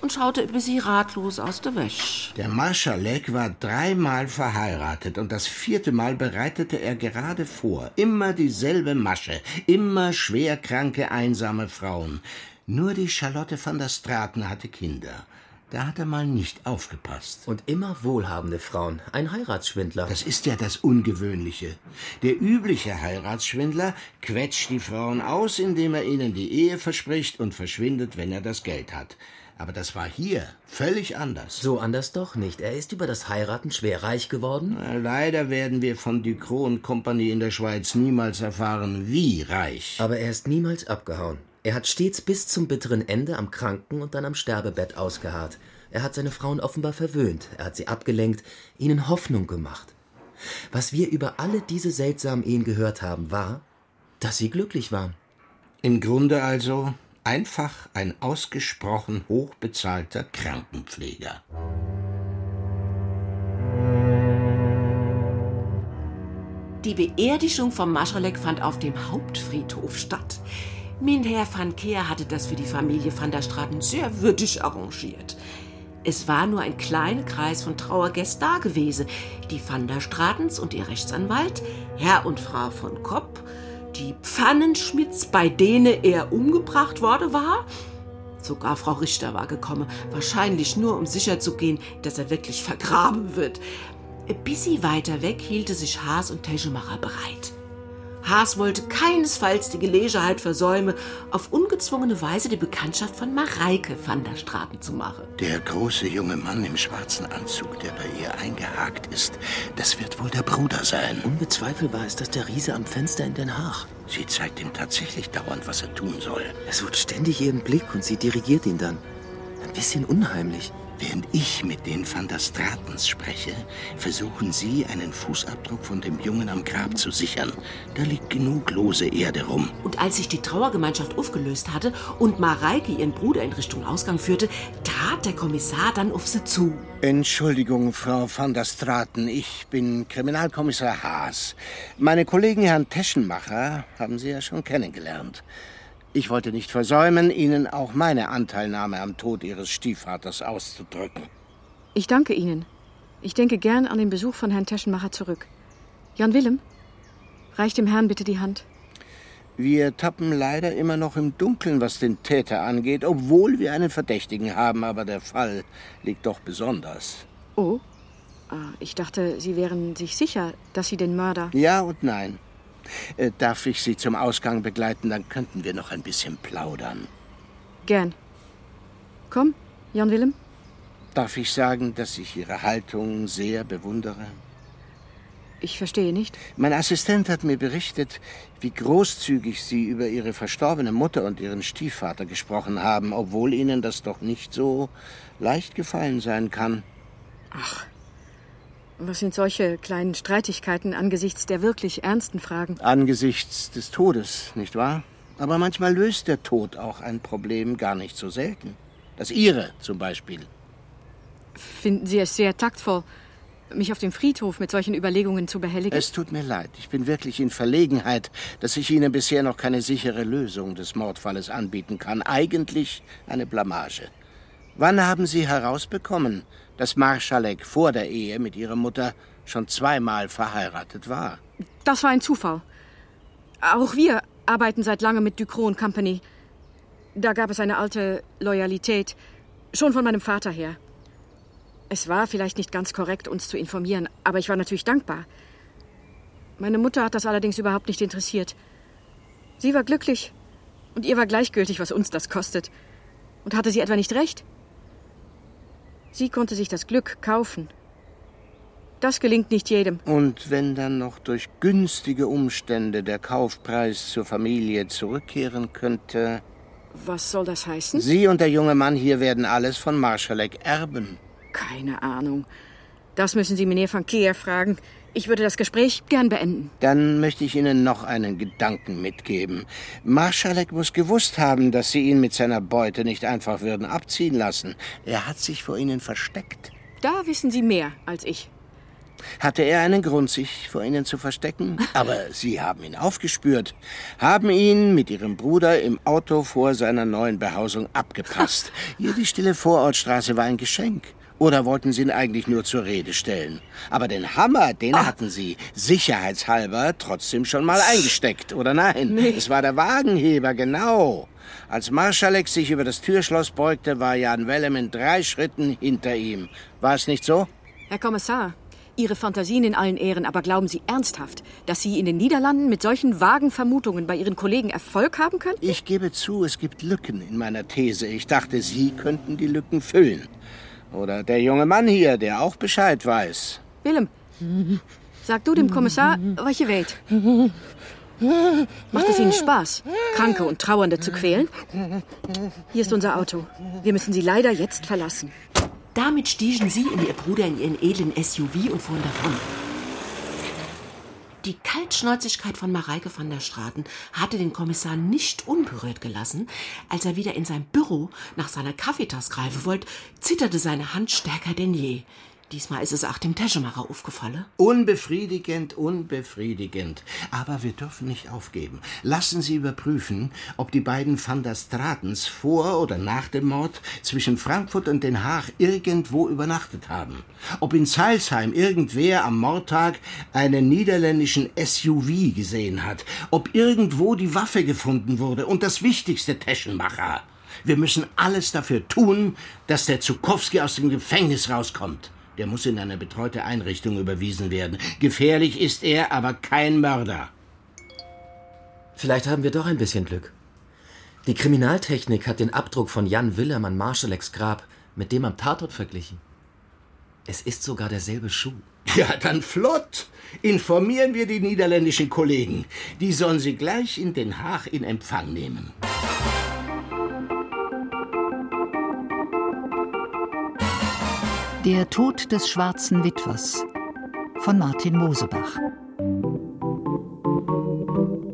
Und schaute ein bisschen ratlos aus der Wäsche. Der Marschalek war dreimal verheiratet und das vierte Mal bereitete er gerade vor. Immer dieselbe Masche, immer schwerkranke, einsame Frauen. Nur die Charlotte van der Straten hatte Kinder. Da hat er mal nicht aufgepasst. Und immer wohlhabende Frauen. Ein Heiratsschwindler. Das ist ja das Ungewöhnliche. Der übliche Heiratsschwindler quetscht die Frauen aus, indem er ihnen die Ehe verspricht und verschwindet, wenn er das Geld hat. Aber das war hier völlig anders. So anders doch nicht. Er ist über das Heiraten schwer reich geworden. Na, leider werden wir von Ducrot Company in der Schweiz niemals erfahren, wie reich. Aber er ist niemals abgehauen. Er hat stets bis zum bitteren Ende am Kranken- und dann am Sterbebett ausgeharrt. Er hat seine Frauen offenbar verwöhnt, er hat sie abgelenkt, ihnen Hoffnung gemacht. Was wir über alle diese seltsamen Ehen gehört haben, war, dass sie glücklich waren. Im Grunde also einfach ein ausgesprochen hochbezahlter Krankenpfleger. Die Beerdigung von Maschalek fand auf dem Hauptfriedhof statt. Minher van Keer hatte das für die Familie van der Straten sehr würdig arrangiert. Es war nur ein kleiner Kreis von Trauergästen da gewesen. Die van der Stratens und ihr Rechtsanwalt, Herr und Frau von Kopp, die Pfannenschmitz, bei denen er umgebracht worden war. Sogar Frau Richter war gekommen, wahrscheinlich nur um sicherzugehen, dass er wirklich vergraben wird. Ein bisschen weiter weg hielte sich Haas und Teschemacher bereit. Haas wollte keinesfalls die Gelegenheit versäumen, auf ungezwungene Weise die Bekanntschaft von Mareike van der Straten zu machen. Der große junge Mann im schwarzen Anzug, der bei ihr eingehakt ist, das wird wohl der Bruder sein. Unbezweifelbar ist das der Riese am Fenster in Den Haag. Sie zeigt ihm tatsächlich dauernd, was er tun soll. Es wird ständig ihren Blick und sie dirigiert ihn dann. Ein bisschen unheimlich. Während ich mit den Van der Stratens spreche, versuchen sie, einen Fußabdruck von dem Jungen am Grab zu sichern. Da liegt genug lose Erde rum. Und als sich die Trauergemeinschaft aufgelöst hatte und Mareike ihren Bruder in Richtung Ausgang führte, trat der Kommissar dann auf sie zu. Entschuldigung, Frau van der Straten, ich bin Kriminalkommissar Haas. Meine Kollegen Herrn Teschenmacher haben Sie ja schon kennengelernt. Ich wollte nicht versäumen, Ihnen auch meine Anteilnahme am Tod Ihres Stiefvaters auszudrücken. Ich danke Ihnen. Ich denke gern an den Besuch von Herrn Teschenmacher zurück. Jan Willem, reich dem Herrn bitte die Hand. Wir tappen leider immer noch im Dunkeln, was den Täter angeht, obwohl wir einen Verdächtigen haben, aber der Fall liegt doch besonders. Oh, Ah, ich dachte, Sie wären sich sicher, dass Sie den Mörder. Ja und nein. Äh, Darf ich Sie zum Ausgang begleiten? Dann könnten wir noch ein bisschen plaudern. Gern. Komm, Jan Willem. Darf ich sagen, dass ich Ihre Haltung sehr bewundere? Ich verstehe nicht. Mein Assistent hat mir berichtet, wie großzügig Sie über Ihre verstorbene Mutter und Ihren Stiefvater gesprochen haben, obwohl Ihnen das doch nicht so leicht gefallen sein kann. Ach, was sind solche kleinen Streitigkeiten angesichts der wirklich ernsten Fragen? Angesichts des Todes, nicht wahr? Aber manchmal löst der Tod auch ein Problem gar nicht so selten. Das Ihre zum Beispiel. Finden Sie es sehr taktvoll, mich auf dem Friedhof mit solchen Überlegungen zu behelligen? Es tut mir leid. Ich bin wirklich in Verlegenheit, dass ich Ihnen bisher noch keine sichere Lösung des Mordfalles anbieten kann. Eigentlich eine Blamage. Wann haben Sie herausbekommen, dass Marschalek vor der Ehe mit Ihrer Mutter schon zweimal verheiratet war? Das war ein Zufall. Auch wir arbeiten seit langem mit Ducrot Company. Da gab es eine alte Loyalität, schon von meinem Vater her. Es war vielleicht nicht ganz korrekt, uns zu informieren, aber ich war natürlich dankbar. Meine Mutter hat das allerdings überhaupt nicht interessiert. Sie war glücklich und ihr war gleichgültig, was uns das kostet. Und hatte sie etwa nicht recht? Sie konnte sich das Glück kaufen. Das gelingt nicht jedem. Und wenn dann noch durch günstige Umstände der Kaufpreis zur Familie zurückkehren könnte. Was soll das heißen? Sie und der junge Mann hier werden alles von Marschalek erben. Keine Ahnung. Das müssen Sie Meneer van Keer fragen. Ich würde das Gespräch gern beenden. Dann möchte ich Ihnen noch einen Gedanken mitgeben. Marschalek muss gewusst haben, dass Sie ihn mit seiner Beute nicht einfach würden abziehen lassen. Er hat sich vor Ihnen versteckt. Da wissen Sie mehr als ich. Hatte er einen Grund, sich vor Ihnen zu verstecken? Aber Sie haben ihn aufgespürt, haben ihn mit Ihrem Bruder im Auto vor seiner neuen Behausung abgepasst. Hier die stille Vorortstraße war ein Geschenk. Oder wollten Sie ihn eigentlich nur zur Rede stellen? Aber den Hammer, den Ah. hatten Sie sicherheitshalber trotzdem schon mal eingesteckt, oder nein? Es war der Wagenheber, genau. Als Marschalek sich über das Türschloss beugte, war Jan Wellem in drei Schritten hinter ihm. War es nicht so? Herr Kommissar, Ihre Fantasien in allen Ehren, aber glauben Sie ernsthaft, dass Sie in den Niederlanden mit solchen vagen Vermutungen bei Ihren Kollegen Erfolg haben können? Ich gebe zu, es gibt Lücken in meiner These. Ich dachte, Sie könnten die Lücken füllen. Oder der junge Mann hier, der auch Bescheid weiß. Willem, sag du dem Kommissar, was ihr wollt. Macht es Ihnen Spaß, Kranke und Trauernde zu quälen? Hier ist unser Auto. Wir müssen Sie leider jetzt verlassen. Damit stiegen sie und ihr Bruder in ihren edlen SUV und fuhren davon. Die Kaltschnäuzigkeit von Mareike van der Straten hatte den Kommissar nicht unberührt gelassen. Als er wieder in sein Büro nach seiner Kaffeetasse greifen wollte, zitterte seine Hand stärker denn je. Diesmal ist es auch dem Teschemacher aufgefallen. Unbefriedigend, unbefriedigend. Aber wir dürfen nicht aufgeben. Lassen Sie überprüfen, ob die beiden Van der Stratens vor oder nach dem Mord zwischen Frankfurt und Den Haag irgendwo übernachtet haben. Ob in Zeilsheim irgendwer am Mordtag einen niederländischen SUV gesehen hat. Ob irgendwo die Waffe gefunden wurde. Und das Wichtigste, Teschenmacher. Wir müssen alles dafür tun, dass der Zukowski aus dem Gefängnis rauskommt. Der muss in eine betreute Einrichtung überwiesen werden. Gefährlich ist er, aber kein Mörder. Vielleicht haben wir doch ein bisschen Glück. Die Kriminaltechnik hat den Abdruck von Jan Willem an Marschaleks Grab mit dem am Tatort verglichen. Es ist sogar derselbe Schuh. Ja, dann flott. Informieren wir die niederländischen Kollegen. Die sollen Sie gleich in Den Haag in Empfang nehmen. Der Tod des schwarzen Witwers von Martin Mosebach.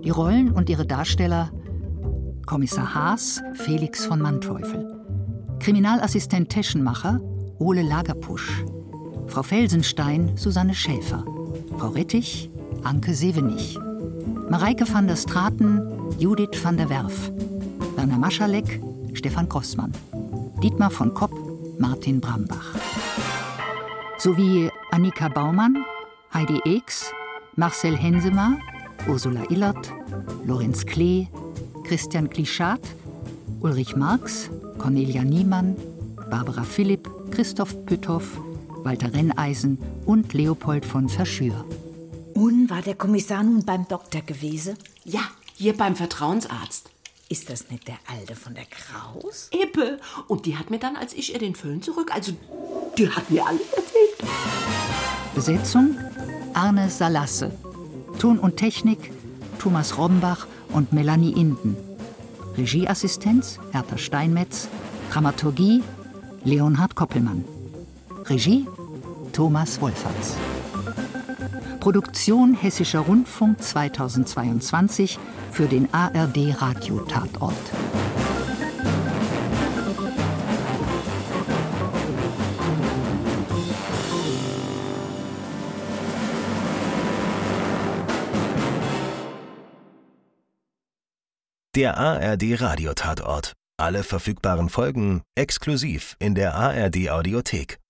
Die Rollen und ihre Darsteller Kommissar Haas, Felix von Manteuffel. Kriminalassistent Teschenmacher, Ole Lagerpusch. Frau Felsenstein, Susanne Schäfer. Frau Rettich, Anke Sevenich. Mareike van der Straten, Judith van der Werf. Werner Maschalek, Stefan Grossmann. Dietmar von Kopp, Martin Brambach. Sowie Annika Baumann, Heidi Eeks, Marcel Hensemer, Ursula Illert, Lorenz Klee, Christian Klischat, Ulrich Marx, Cornelia Niemann, Barbara Philipp, Christoph Pütthoff, Walter Renneisen und Leopold von Verschür. Und war der Kommissar nun beim Doktor gewesen? Ja, hier beim Vertrauensarzt. Ist das nicht der Alte von der Kraus? Eppe. Und die hat mir dann, als ich ihr den Föhn zurück, also die hat mir alles erzählt. Besetzung Arne Salasse. Ton und Technik Thomas Rombach und Melanie Inden. Regieassistenz Hertha Steinmetz. Dramaturgie Leonhard Koppelmann. Regie Thomas Wolferts. Produktion Hessischer Rundfunk 2022 für den ARD Radiotatort. Der ARD Radiotatort. Alle verfügbaren Folgen exklusiv in der ARD Audiothek.